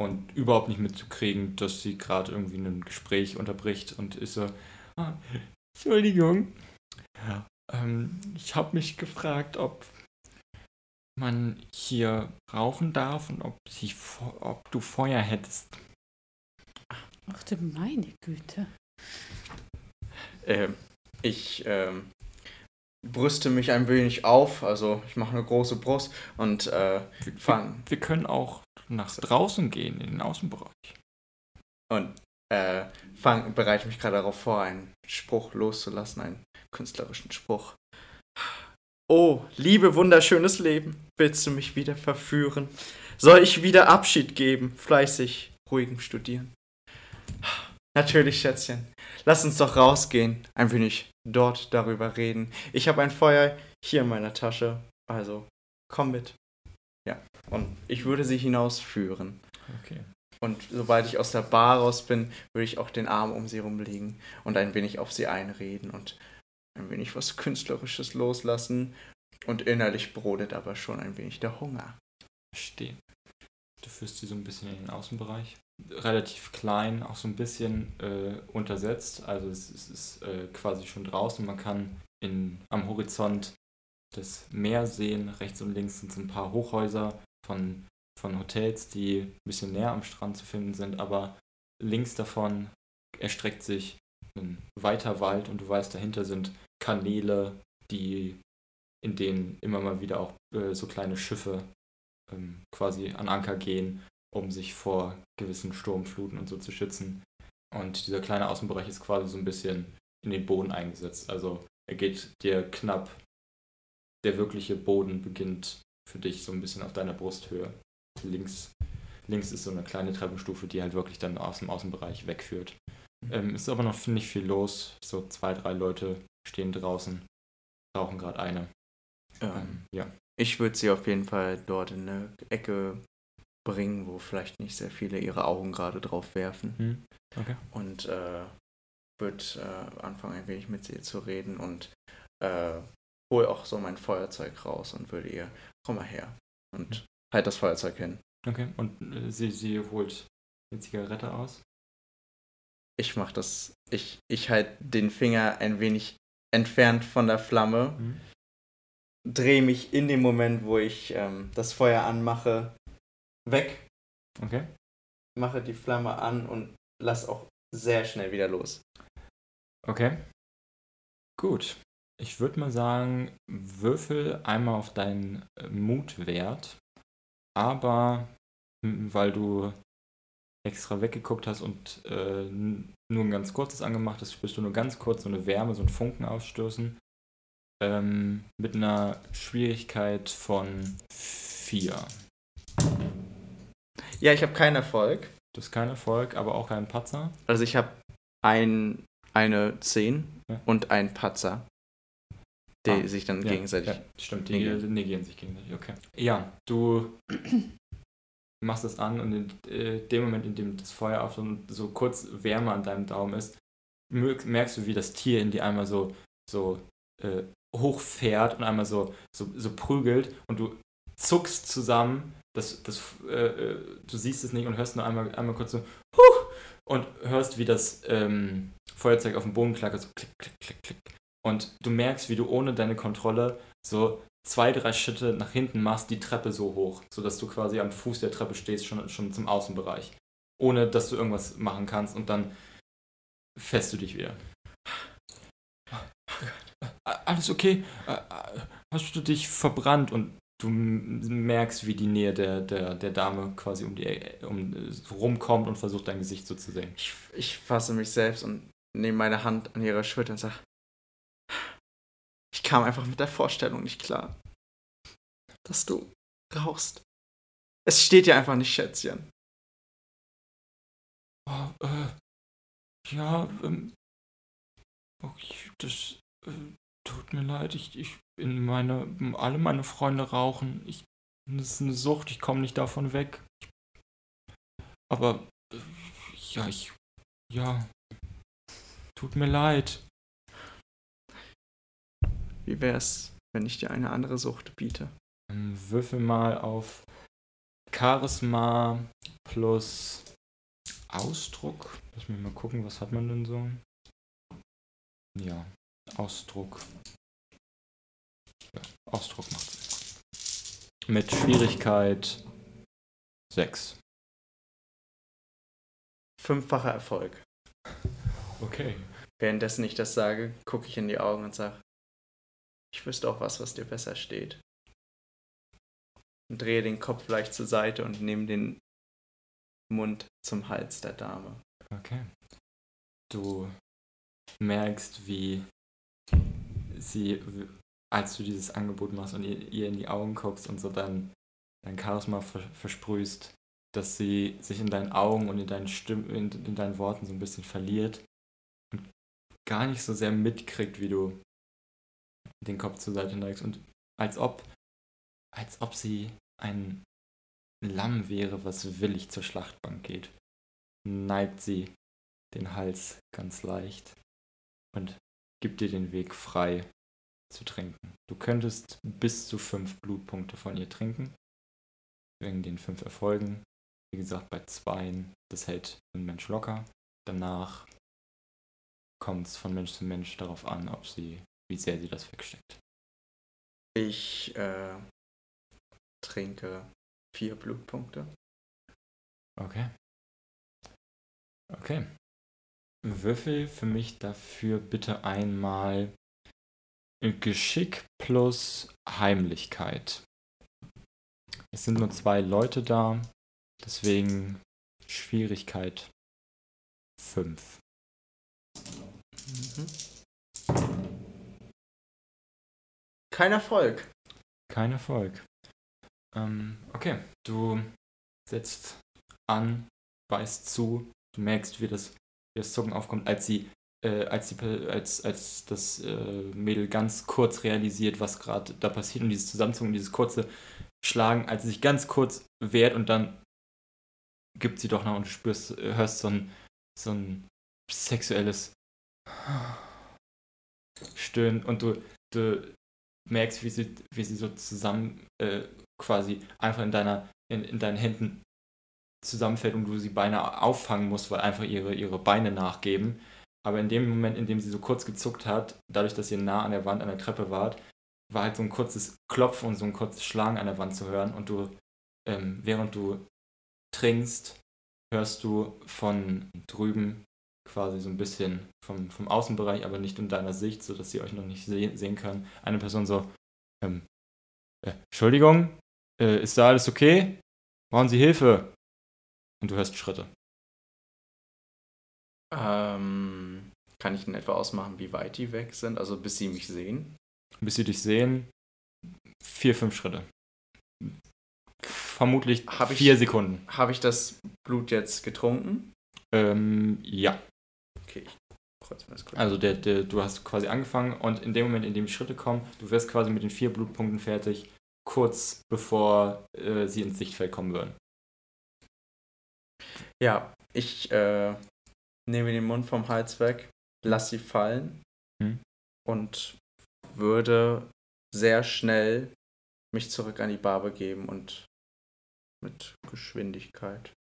und überhaupt nicht mitzukriegen, dass sie gerade irgendwie ein Gespräch unterbricht und ist so, ah, Entschuldigung, ähm, ich habe mich gefragt, ob man hier rauchen darf und ob, sie, ob du Feuer hättest. Ach du meine Güte. Ähm, ich ähm, brüste mich ein wenig auf, also ich mache eine große Brust und äh, Wir, fang wir können auch nach draußen gehen, in den Außenbereich. und äh, fang, bereite mich gerade darauf vor, einen Spruch loszulassen, einen künstlerischen Spruch. Oh, liebe wunderschönes Leben, willst du mich wieder verführen? Soll ich wieder Abschied geben, fleißig, ruhigem Studieren? Natürlich, Schätzchen. Lass uns doch rausgehen, ein wenig dort darüber reden. Ich habe ein Feuer hier in meiner Tasche, also komm mit. Ja, und ich würde sie hinausführen. Okay. Und sobald ich aus der Bar raus bin, würde ich auch den Arm um sie rumlegen und ein wenig auf sie einreden und ein wenig was Künstlerisches loslassen. Und innerlich brodelt aber schon ein wenig der Hunger. Verstehe. Du führst sie so ein bisschen in den Außenbereich. Relativ klein, auch so ein bisschen äh, untersetzt. Also es, es ist äh, quasi schon draußen. Man kann in, am Horizont das Meer sehen. Rechts und links sind so ein paar Hochhäuser von, von Hotels, die ein bisschen näher am Strand zu finden sind. Aber links davon erstreckt sich ein weiter Wald und du weißt, dahinter sind Kanäle, die in denen immer mal wieder auch äh, so kleine Schiffe ähm, quasi an Anker gehen, um sich vor gewissen Sturmfluten und so zu schützen. Und dieser kleine Außenbereich ist quasi so ein bisschen in den Boden eingesetzt. Also er geht dir knapp, der wirkliche Boden beginnt für dich so ein bisschen auf deiner Brusthöhe. Links, links ist so eine kleine Treppenstufe, die halt wirklich dann aus dem Außenbereich wegführt. Ähm, ist aber noch nicht viel los. So zwei, drei Leute stehen draußen, rauchen gerade eine. Ähm, ja. Ich würde sie auf jeden Fall dort in eine Ecke bringen, wo vielleicht nicht sehr viele ihre Augen gerade drauf werfen. Hm. Okay. Und äh, würde äh, anfangen, ein wenig mit ihr zu reden und äh, hol auch so mein Feuerzeug raus und würde ihr, komm mal her. Und halt das Feuerzeug hin. Okay. Und äh, sie, sie holt eine Zigarette aus. Ich mach das, ich, ich halt den Finger ein wenig entfernt von der Flamme, Hm. Drehe mich in dem Moment, wo ich ähm, das Feuer anmache, weg, Okay. mache die Flamme an und lass auch sehr schnell wieder los. Okay. Gut. Ich würde mal sagen, würfel einmal auf deinen äh, Mutwert. Aber weil du extra weggeguckt hast und äh, nur ein ganz kurzes angemacht hast, spürst du nur ganz kurz so eine Wärme, so einen Funken ausstoßen. Ähm, mit einer Schwierigkeit von 4. Ja, ich habe keinen Erfolg. Das ist kein Erfolg, aber auch kein Patzer. Also ich habe ein, eine 10 Ja. und einen Patzer, die Ah, sich dann Ja, gegenseitig. Ja, stimmt, die negieren. negieren sich gegenseitig, okay. Ja, du machst das an und in äh, dem Moment, in dem das Feuer auf so, so kurz Wärme an deinem Daumen ist, merk- merkst du, wie das Tier in dir einmal so, so äh, hochfährt und einmal so, so, so prügelt und du zuckst zusammen, das, das, äh, äh, du siehst es nicht und hörst nur einmal, einmal kurz so Huch! und hörst, wie das ähm, Feuerzeug auf dem Boden klackert, so klick, klick, klick, klick. Und du merkst, wie du ohne deine Kontrolle so zwei, drei Schritte nach hinten machst, die Treppe so hoch, sodass du quasi am Fuß der Treppe stehst, schon, schon zum Außenbereich. Ohne dass du irgendwas machen kannst und dann fährst du dich wieder. Alles okay? Hast du dich verbrannt? Und du merkst, wie die Nähe der, der, der Dame quasi um die um, rumkommt und versucht dein Gesicht so zu sehen. Ich, ich fasse mich selbst und nehme meine Hand an ihre Schulter und sage, ich kam einfach mit der Vorstellung nicht klar, dass du rauchst. Es steht ja einfach nicht, Schätzchen. Oh, äh, ja, ähm, okay, das äh, tut mir leid. Ich, ich bin meine, alle meine Freunde rauchen. Ich, das ist eine Sucht, ich komme nicht davon weg. Aber, äh, ja, ich, ja, tut mir leid. Wie wär's, wenn ich dir eine andere Sucht biete? Würfel mal auf Charisma plus Ausdruck. Lass mich mal gucken, was hat man denn so? Ja, Ausdruck. Ja, Ausdruck macht. Mit Schwierigkeit 6. Fünffacher Erfolg. Okay. Währenddessen ich das sage, gucke ich in die Augen und sage, ich wüsste auch was, was dir besser steht. Und drehe den Kopf leicht zur Seite und nehme den Mund zum Hals der Dame. Okay. Du merkst, wie sie, als du dieses Angebot machst und ihr, ihr in die Augen guckst und so dein, dein Charisma versprühst, dass sie sich in deinen Augen und in deinen Stimmen, in, in deinen Worten so ein bisschen verliert und gar nicht so sehr mitkriegt, wie du den Kopf zur Seite neigst und als ob, als ob sie ein Lamm wäre, was willig zur Schlachtbank geht, neigt sie den Hals ganz leicht und gibt dir den Weg frei zu trinken. Du könntest bis zu fünf Blutpunkte von ihr trinken, wegen den fünf Erfolgen. Wie gesagt, bei zweien, das hält ein Mensch locker. Danach kommt es von Mensch zu Mensch darauf an, ob sie wie sehr sie das wegsteckt. Ich äh, trinke vier Blutpunkte. Okay. Okay. Würfel für mich dafür bitte einmal Geschick plus Heimlichkeit. Es sind nur zwei Leute da, deswegen Schwierigkeit 5. Mhm. Kein Erfolg. Kein Erfolg. Ähm, okay, du setzt an, beißt zu, du merkst, wie das, das Zucken aufkommt, als sie, äh, als, die, als, als das äh, Mädel ganz kurz realisiert, was gerade da passiert und dieses Zusammenzucken, dieses kurze Schlagen, als sie sich ganz kurz wehrt und dann gibt sie doch noch und spürst, hörst so ein, so ein sexuelles Stöhnen und du, du merkst, wie sie, wie sie so zusammen äh, quasi einfach in deiner, in, in deinen Händen zusammenfällt und du sie beinahe auffangen musst, weil einfach ihre, ihre Beine nachgeben. Aber in dem Moment, in dem sie so kurz gezuckt hat, dadurch, dass ihr nah an der Wand, an der Treppe wart, war halt so ein kurzes Klopfen und so ein kurzes Schlagen an der Wand zu hören. Und du, ähm, während du trinkst, hörst du von drüben quasi so ein bisschen vom, vom Außenbereich, aber nicht in deiner Sicht, sodass sie euch noch nicht se sehen können. Eine Person so, ähm, äh, Entschuldigung, äh, ist da alles okay? Brauchen Sie Hilfe? Und du hörst Schritte. Ähm, kann ich in etwa ausmachen, wie weit die weg sind? Also bis sie mich sehen? Bis sie dich sehen, vier, fünf Schritte. Vermutlich hab vier ich, Sekunden. Habe ich das Blut jetzt getrunken? Ähm, ja. Okay, ich kreuze mir das kurz. Also der, der, du hast quasi angefangen und in dem Moment, in dem die Schritte kommen, du wirst quasi mit den vier Blutpunkten fertig, kurz bevor äh, sie ins Sichtfeld kommen würden. Ja, ich äh, nehme den Mund vom Hals weg, lass sie fallen Hm. und würde sehr schnell mich zurück an die Bar begeben und mit Geschwindigkeit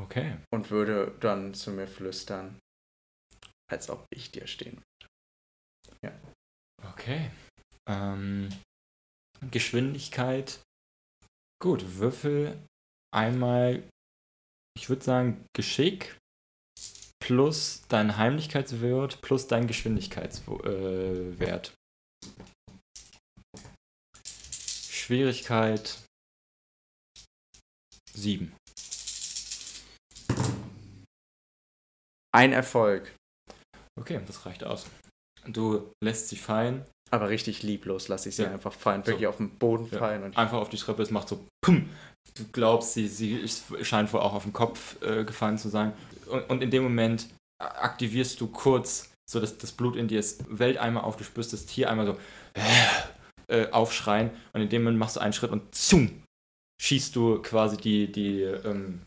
Okay. und würde dann zu mir flüstern, als ob ich dir stehen würde. Okay. Ähm, Geschwindigkeit. Gut, Würfel einmal, ich würde sagen, Geschick plus dein Heimlichkeitswert plus dein Geschwindigkeitswert. Schwierigkeit 7. Ein Erfolg. Okay, das reicht aus. Du lässt sie fallen. Aber richtig lieblos lasse ich sie Ja. einfach fallen. So. Wirklich auf den Boden Ja. fallen. Und Einfach auf die Treppe, es macht so Pum. Du glaubst, sie, sie scheint wohl auch auf den Kopf äh, gefallen zu sein. Und, und in dem Moment aktivierst du kurz, so dass das Blut in dir ist, Welt einmal auf, du spürst das Tier einmal so äh, aufschreien. Und in dem Moment machst du einen Schritt und zum schießt du quasi die, die ähm,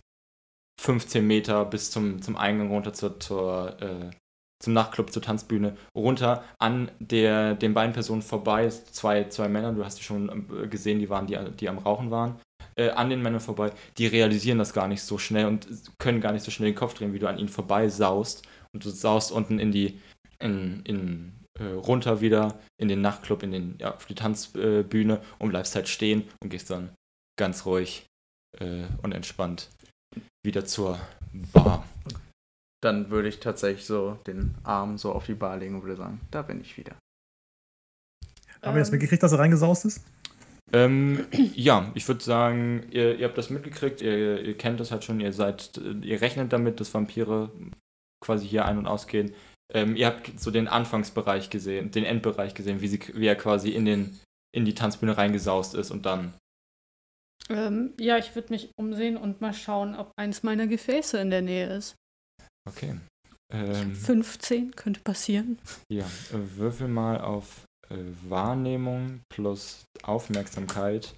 15 Meter bis zum, zum Eingang runter zur, zur äh, zum Nachtclub, zur Tanzbühne, runter an der, den beiden Personen vorbei. Zwei, zwei Männer, du hast die schon äh, gesehen, die waren, die, die am Rauchen waren. Äh, an den Männern vorbei, die realisieren das gar nicht so schnell und können gar nicht so schnell den Kopf drehen, wie du an ihnen vorbei saust. Und du saust unten in die, in, in, äh, runter wieder in den Nachtclub, in den, ja, auf die Tanzbühne und bleibst halt stehen und gehst dann ganz ruhig äh, und entspannt wieder zur Bar. dann würde ich tatsächlich so den Arm so auf die Bar legen und würde sagen, da bin ich wieder. Haben wir jetzt Ähm, mitgekriegt, dass er reingesaust ist? Ähm, ja, ich würde sagen, ihr, ihr habt das mitgekriegt, ihr, ihr kennt das halt schon, ihr seid, ihr rechnet damit, dass Vampire quasi hier ein- und ausgehen. Ähm, ihr habt so den Anfangsbereich gesehen, den Endbereich gesehen, wie, sie, wie er quasi in, den, in die Tanzbühne reingesaust ist und dann. Ähm, ja, ich würde mich umsehen und mal schauen, ob eins meiner Gefäße in der Nähe ist. Okay. Ähm, 15 könnte passieren. ja, würfel mal auf Wahrnehmung plus Aufmerksamkeit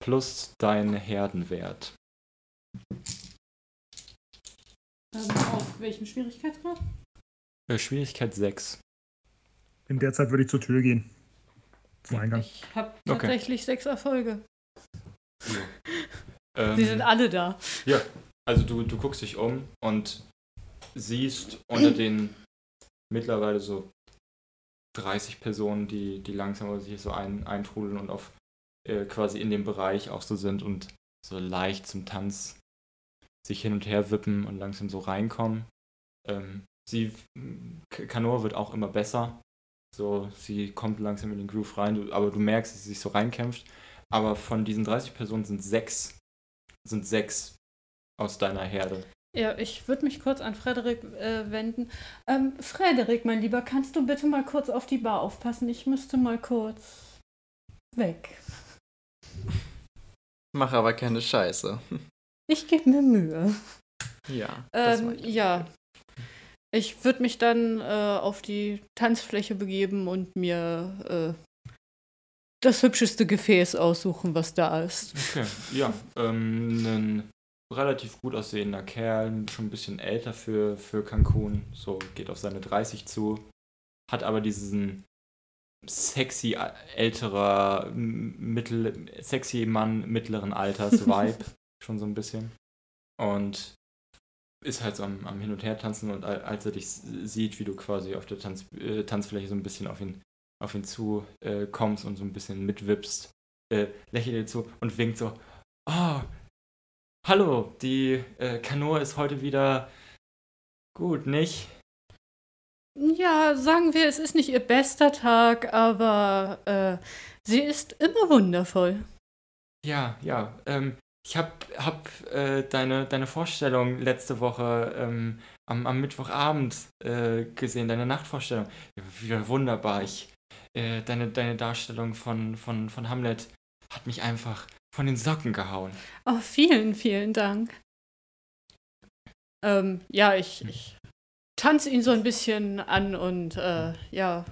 plus dein Herdenwert. Ähm, auf welchem Schwierigkeitsgrad? Äh, Schwierigkeit 6. In der Zeit würde ich zur Tür gehen. Zum Eingang. Ich habe Okay. tatsächlich sechs Erfolge. Ähm, Sie sind alle da. Also du, du guckst dich um und siehst unter den mittlerweile so 30 Personen, die, die langsam aber sich so ein, eintrudeln und auf äh, quasi in dem Bereich auch so sind und so leicht zum Tanz sich hin und her wippen und langsam so reinkommen. Ähm, sie, Kanoa wird auch immer besser. So, sie kommt langsam in den Groove rein, aber du merkst, dass sie sich so reinkämpft. Aber von diesen 30 Personen sind sechs, sind sechs aus deiner Herde. Ja, ich würde mich kurz an Frederik äh, wenden. Ähm, Frederik, mein Lieber, kannst du bitte mal kurz auf die Bar aufpassen? Ich müsste mal kurz weg. Mach aber keine Scheiße. Ich gebe mir Mühe. Ja. das Ähm, ja. Ich würde mich dann äh, auf die Tanzfläche begeben und mir äh, das hübscheste Gefäß aussuchen, was da ist. Okay, ja. Ähm, relativ gut aussehender Kerl, schon ein bisschen älter für, für Cancun, so geht auf seine 30 zu, hat aber diesen sexy älterer, mittel, sexy Mann mittleren Alters Vibe, schon so ein bisschen. Und ist halt so am, am Hin und Her tanzen und al- als er dich sieht, wie du quasi auf der Tanz, äh, Tanzfläche so ein bisschen auf ihn, auf ihn zu äh, kommst und so ein bisschen mitwippst, äh, lächelt dir zu und winkt so, oh, hallo, die äh, Kanoa ist heute wieder gut, nicht? Ja, sagen wir, es ist nicht ihr bester Tag, aber äh, sie ist immer wundervoll. Ja, ja, ähm, ich hab, hab äh, deine, deine Vorstellung letzte Woche ähm, am, am Mittwochabend äh, gesehen, deine Nachtvorstellung. Wieder wunderbar. Ich, äh, deine, deine Darstellung von, von, von Hamlet hat mich einfach von den Socken gehauen. Oh, vielen, vielen Dank. Ähm, ja, ich, ich tanze ihn so ein bisschen an und äh, ja.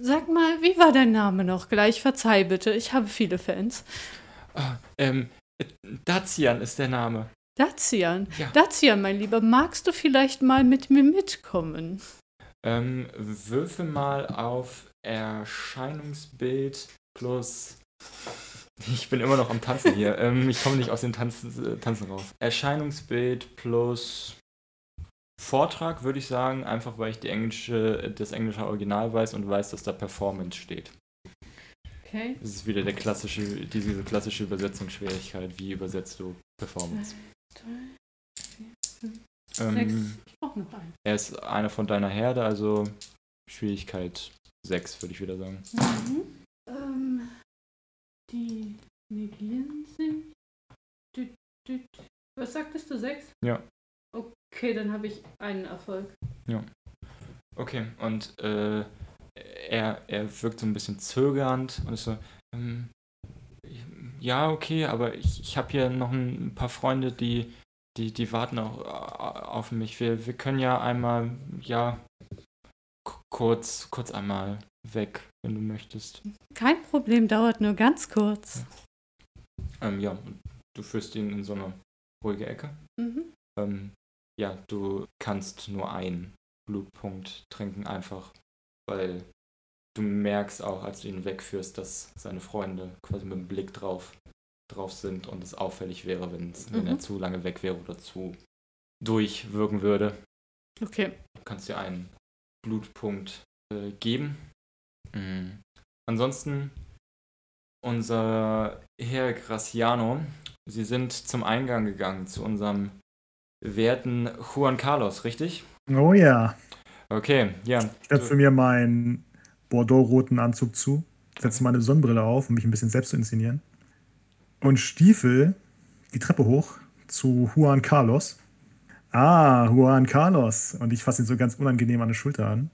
Sag mal, wie war dein Name noch gleich? Verzeih bitte, ich habe viele Fans. Ah, ähm, äh, Dacian ist der Name. Dacian, Ja. Dacian, mein Lieber, magst du vielleicht mal mit mir mitkommen? Ähm, würfel mal auf Erscheinungsbild plus. Ich bin immer noch am Tanzen hier. ähm, ich komme nicht aus dem Tanzen, äh, Tanzen raus. Erscheinungsbild plus Vortrag, würde ich sagen, einfach weil ich die englische, das englische Original weiß und weiß, dass da Performance steht. Okay. Das ist wieder der klassische, diese klassische Übersetzungsschwierigkeit. Wie übersetzt du Performance? Drei, vier, fünf, Ähm, sechs. Ich brauche noch einen. er ist einer von deiner Herde, also Schwierigkeit 6, würde ich wieder sagen. Mhm. Die Negieren sind. Düt, düt. Was sagtest du? Sechs? Ja. Okay, dann habe ich einen Erfolg. Okay, und äh, er, er wirkt so ein bisschen zögernd und ist so, ähm, ja, okay, aber ich, ich habe hier noch ein paar Freunde, die, die, die warten auch äh, auf mich. Wir, wir können ja einmal, ja, kurz, kurz einmal weg, wenn du möchtest. Kein Problem, dauert nur ganz kurz. Ähm, ja, und du führst ihn in so eine ruhige Ecke. Mhm. Ähm, ja, du kannst nur einen Blutpunkt trinken, einfach weil du merkst auch, als du ihn wegführst, dass seine Freunde quasi mit dem Blick drauf, drauf sind und es auffällig wäre, wenn's, wenn er Mhm. zu lange weg wäre oder zu durchwirken würde. Okay. Du kannst dir einen Blutpunkt äh, geben. Mhm. Ansonsten unser Herr Graciano, Sie sind zum Eingang gegangen zu unserem werten Juan Carlos, richtig? Oh ja. Okay, ja. Ich knöpfe mir meinen bordeaux-roten Anzug zu, setze meine Sonnenbrille auf, um mich ein bisschen selbst zu inszenieren. Und stiefel die Treppe hoch zu Juan Carlos. Ah, Juan Carlos. Und ich fasse ihn so ganz unangenehm an der Schulter an.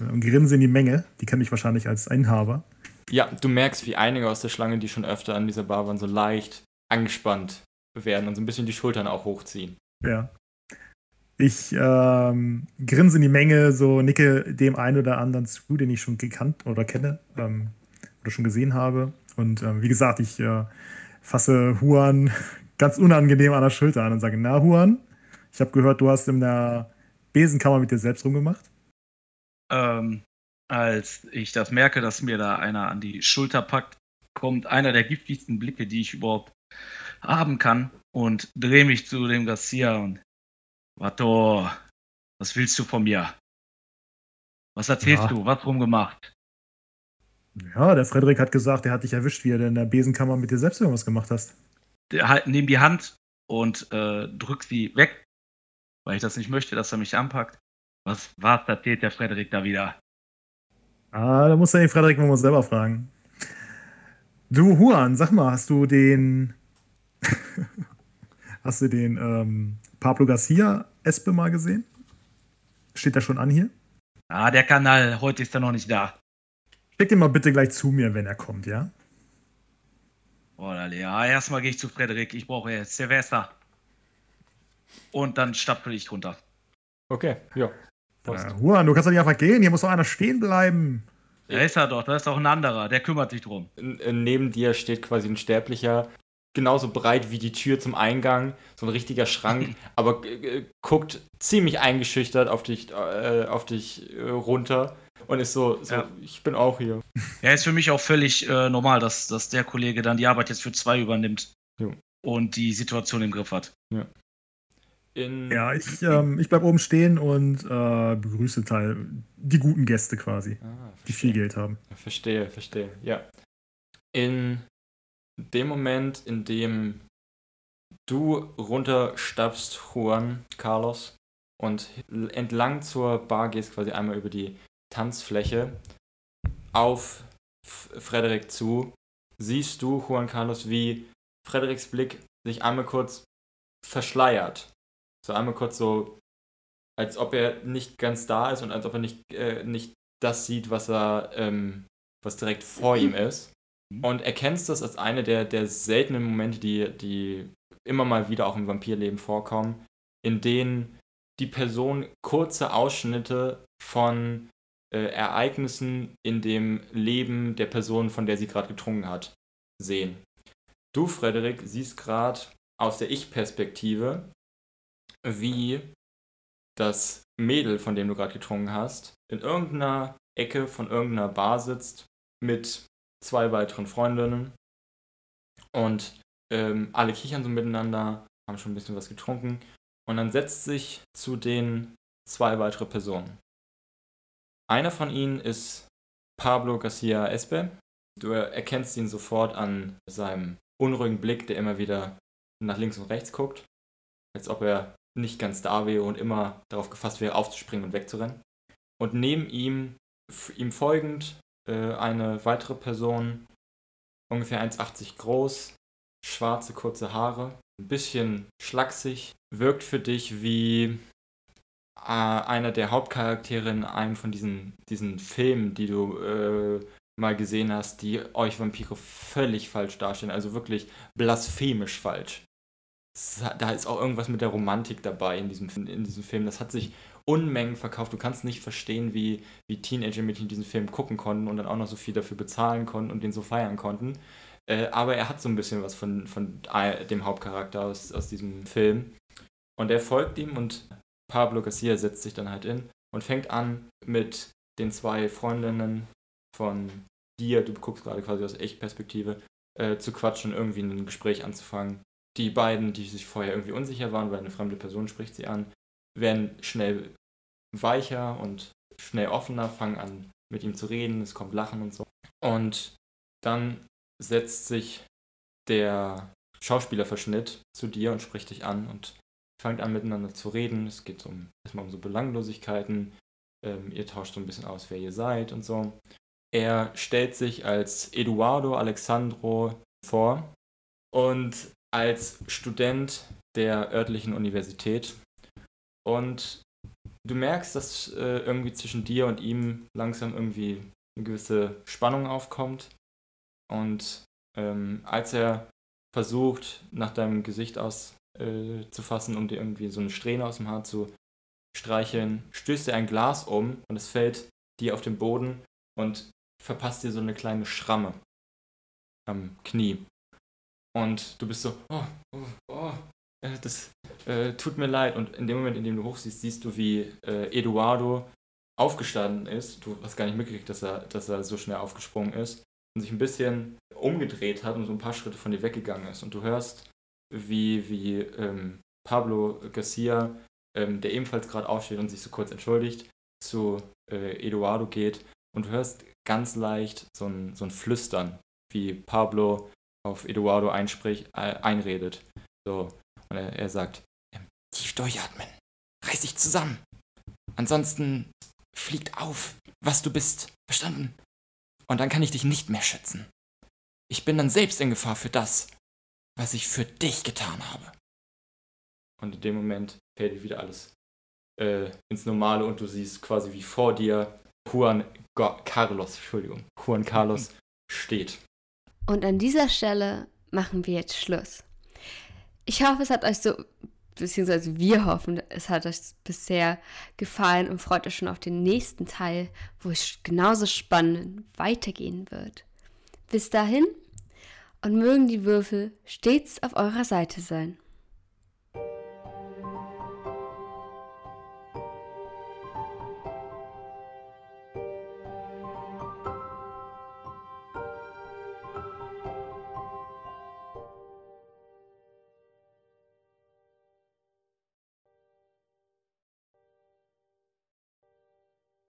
Und grinse in die Menge. Die kennt mich wahrscheinlich als Inhaber. Ja, du merkst, wie einige aus der Schlange, die schon öfter an dieser Bar waren, so leicht angespannt werden und so ein bisschen die Schultern auch hochziehen. Ja. Ich ähm, grinse in die Menge, so nicke dem einen oder anderen zu, den ich schon gekannt oder kenne ähm, oder schon gesehen habe. Und ähm, wie gesagt, ich äh, fasse Juan ganz unangenehm an der Schulter an und sage: Na, Juan, ich habe gehört, du hast in der Besenkammer mit dir selbst rumgemacht. Ähm, als ich das merke, dass mir da einer an die Schulter packt, kommt einer der giftigsten Blicke, die ich überhaupt haben kann und drehe mich zu dem Garcia und Vato, was willst du von mir? Was erzählst Ja. du? Was rumgemacht? Ja, der Frederik hat gesagt, er hat dich erwischt, wie du in der Besenkammer mit dir selbst irgendwas gemacht hast. Der halt, nimm die Hand und äh, drück sie weg, weil ich das nicht möchte, dass er mich anpackt. Was, was erzählt der Frederik da wieder? Ah, da muss er den Frederik mal selber fragen. Du, Juan, sag mal, hast du den. hast du den ähm, Pablo Garcia Espe mal gesehen? Steht der schon an hier? Ah, der Kanal, heute ist er noch nicht da. Schick den mal bitte gleich zu mir, wenn er kommt, ja? Oder ja, erstmal gehe ich zu Frederik. Ich brauche jetzt Silvester. Und dann stapel ich runter. Okay, ja. Äh, Juan, du kannst doch nicht einfach gehen, hier muss doch einer stehen bleiben. Da ist er doch, da ist auch ein anderer, der kümmert sich drum. N- äh, Neben dir steht quasi ein Sterblicher, genauso breit wie die Tür zum Eingang, so ein richtiger Schrank, aber äh, guckt ziemlich eingeschüchtert auf dich, äh, auf dich äh, runter und ist so, so Ja. ich bin auch hier. Ja, ist für mich auch völlig äh, normal, dass, dass der Kollege dann die Arbeit jetzt für zwei übernimmt Jo. und die Situation im Griff hat. In, Ja, ich, ähm, ich bleib oben stehen und äh, begrüße Teil die guten Gäste quasi, Ah, die viel Geld haben. Verstehe, verstehe, ja. In dem Moment, in dem du runterstapfst, Juan Carlos, und entlang zur Bar gehst, quasi einmal über die Tanzfläche, auf Frederik zu, siehst du, Juan Carlos, wie Frederiks Blick sich einmal kurz verschleiert. So einmal kurz so, als ob er nicht ganz da ist und als ob er nicht, äh, nicht das sieht, was er, ähm, was direkt vor ihm ist. Und erkennst das als eine der, der seltenen Momente, die, die immer mal wieder auch im Vampirleben vorkommen, in denen die Person kurze Ausschnitte von äh, Ereignissen in dem Leben der Person, von der sie gerade getrunken hat, sehen. Du, Frederik, siehst gerade aus der Ich-Perspektive, wie das Mädel, von dem du gerade getrunken hast, in irgendeiner Ecke von irgendeiner Bar sitzt mit zwei weiteren Freundinnen und ähm, alle kichern so miteinander, haben schon ein bisschen was getrunken und dann setzt sich zu den zwei weitere Personen. Einer von ihnen ist Pablo Garcia Espe, Du erkennst ihn sofort an seinem unruhigen Blick, der immer wieder nach links und rechts guckt, als ob er nicht ganz da wäre und immer darauf gefasst wäre, aufzuspringen und wegzurennen. Und neben ihm, ihm folgend, äh, eine weitere Person, ungefähr 1,80 groß, schwarze kurze Haare, ein bisschen schlaksig, wirkt für dich wie äh, einer der Hauptcharaktere in einem von diesen, diesen Filmen, die du äh, mal gesehen hast, die euch Vampire völlig falsch darstellen, also wirklich blasphemisch falsch. Da ist auch irgendwas mit der Romantik dabei in diesem, in diesem Film. Das hat sich Unmengen verkauft. Du kannst nicht verstehen, wie, wie Teenager-Mädchen diesen Film gucken konnten und dann auch noch so viel dafür bezahlen konnten und den so feiern konnten. Äh, aber er hat so ein bisschen was von, von dem Hauptcharakter aus, aus diesem Film. Und er folgt ihm und Pablo Garcia setzt sich dann halt in und fängt an mit den zwei Freundinnen von dir, du guckst gerade quasi aus Echtperspektive, äh, zu quatschen, irgendwie ein Gespräch anzufangen. Die beiden, die sich vorher irgendwie unsicher waren, weil eine fremde Person spricht sie an, werden schnell weicher und schnell offener, fangen an mit ihm zu reden, es kommt Lachen und so. Und dann setzt sich der Schauspielerverschnitt zu dir und spricht dich an und fangt an miteinander zu reden. Es geht um, erstmal um so Belanglosigkeiten. Ähm, ihr tauscht so ein bisschen aus, wer ihr seid und so. Er stellt sich als Eduardo Alexandro vor und als Student der örtlichen Universität. Und du merkst, dass äh, irgendwie zwischen dir und ihm langsam irgendwie eine gewisse Spannung aufkommt. Und ähm, als er versucht, nach deinem Gesicht auszufassen, äh, um dir irgendwie so eine Strähne aus dem Haar zu streicheln, stößt er ein Glas um und es fällt dir auf den Boden und verpasst dir so eine kleine Schramme am Knie. Und du bist so, oh, oh, oh, das äh, tut mir leid. Und in dem Moment, in dem du hochsiehst, siehst du, wie äh, Eduardo aufgestanden ist. Du hast gar nicht mitgekriegt, dass er, dass er so schnell aufgesprungen ist und sich ein bisschen umgedreht hat und so ein paar Schritte von dir weggegangen ist. Und du hörst, wie, wie ähm, Pablo Garcia, ähm, der ebenfalls gerade aufsteht und sich so kurz entschuldigt, zu äh, Eduardo geht und du hörst ganz leicht so ein, so ein Flüstern, wie Pablo auf Eduardo einspricht, äh, einredet. So. Und er, er sagt, ähm, tief durchatmen, reiß dich zusammen. Ansonsten fliegt auf, was du bist. Verstanden? Und dann kann ich dich nicht mehr schützen. Ich bin dann selbst in Gefahr für das, was ich für dich getan habe. Und in dem Moment fällt wieder alles äh, ins Normale und du siehst quasi wie vor dir Juan Carlos, Entschuldigung, Juan Carlos steht. Und an dieser Stelle machen wir jetzt Schluss. Ich hoffe, es hat euch so, beziehungsweise wir hoffen, es hat euch bisher gefallen und freut euch schon auf den nächsten Teil, wo es genauso spannend weitergehen wird. Bis dahin und mögen die Würfel stets auf eurer Seite sein.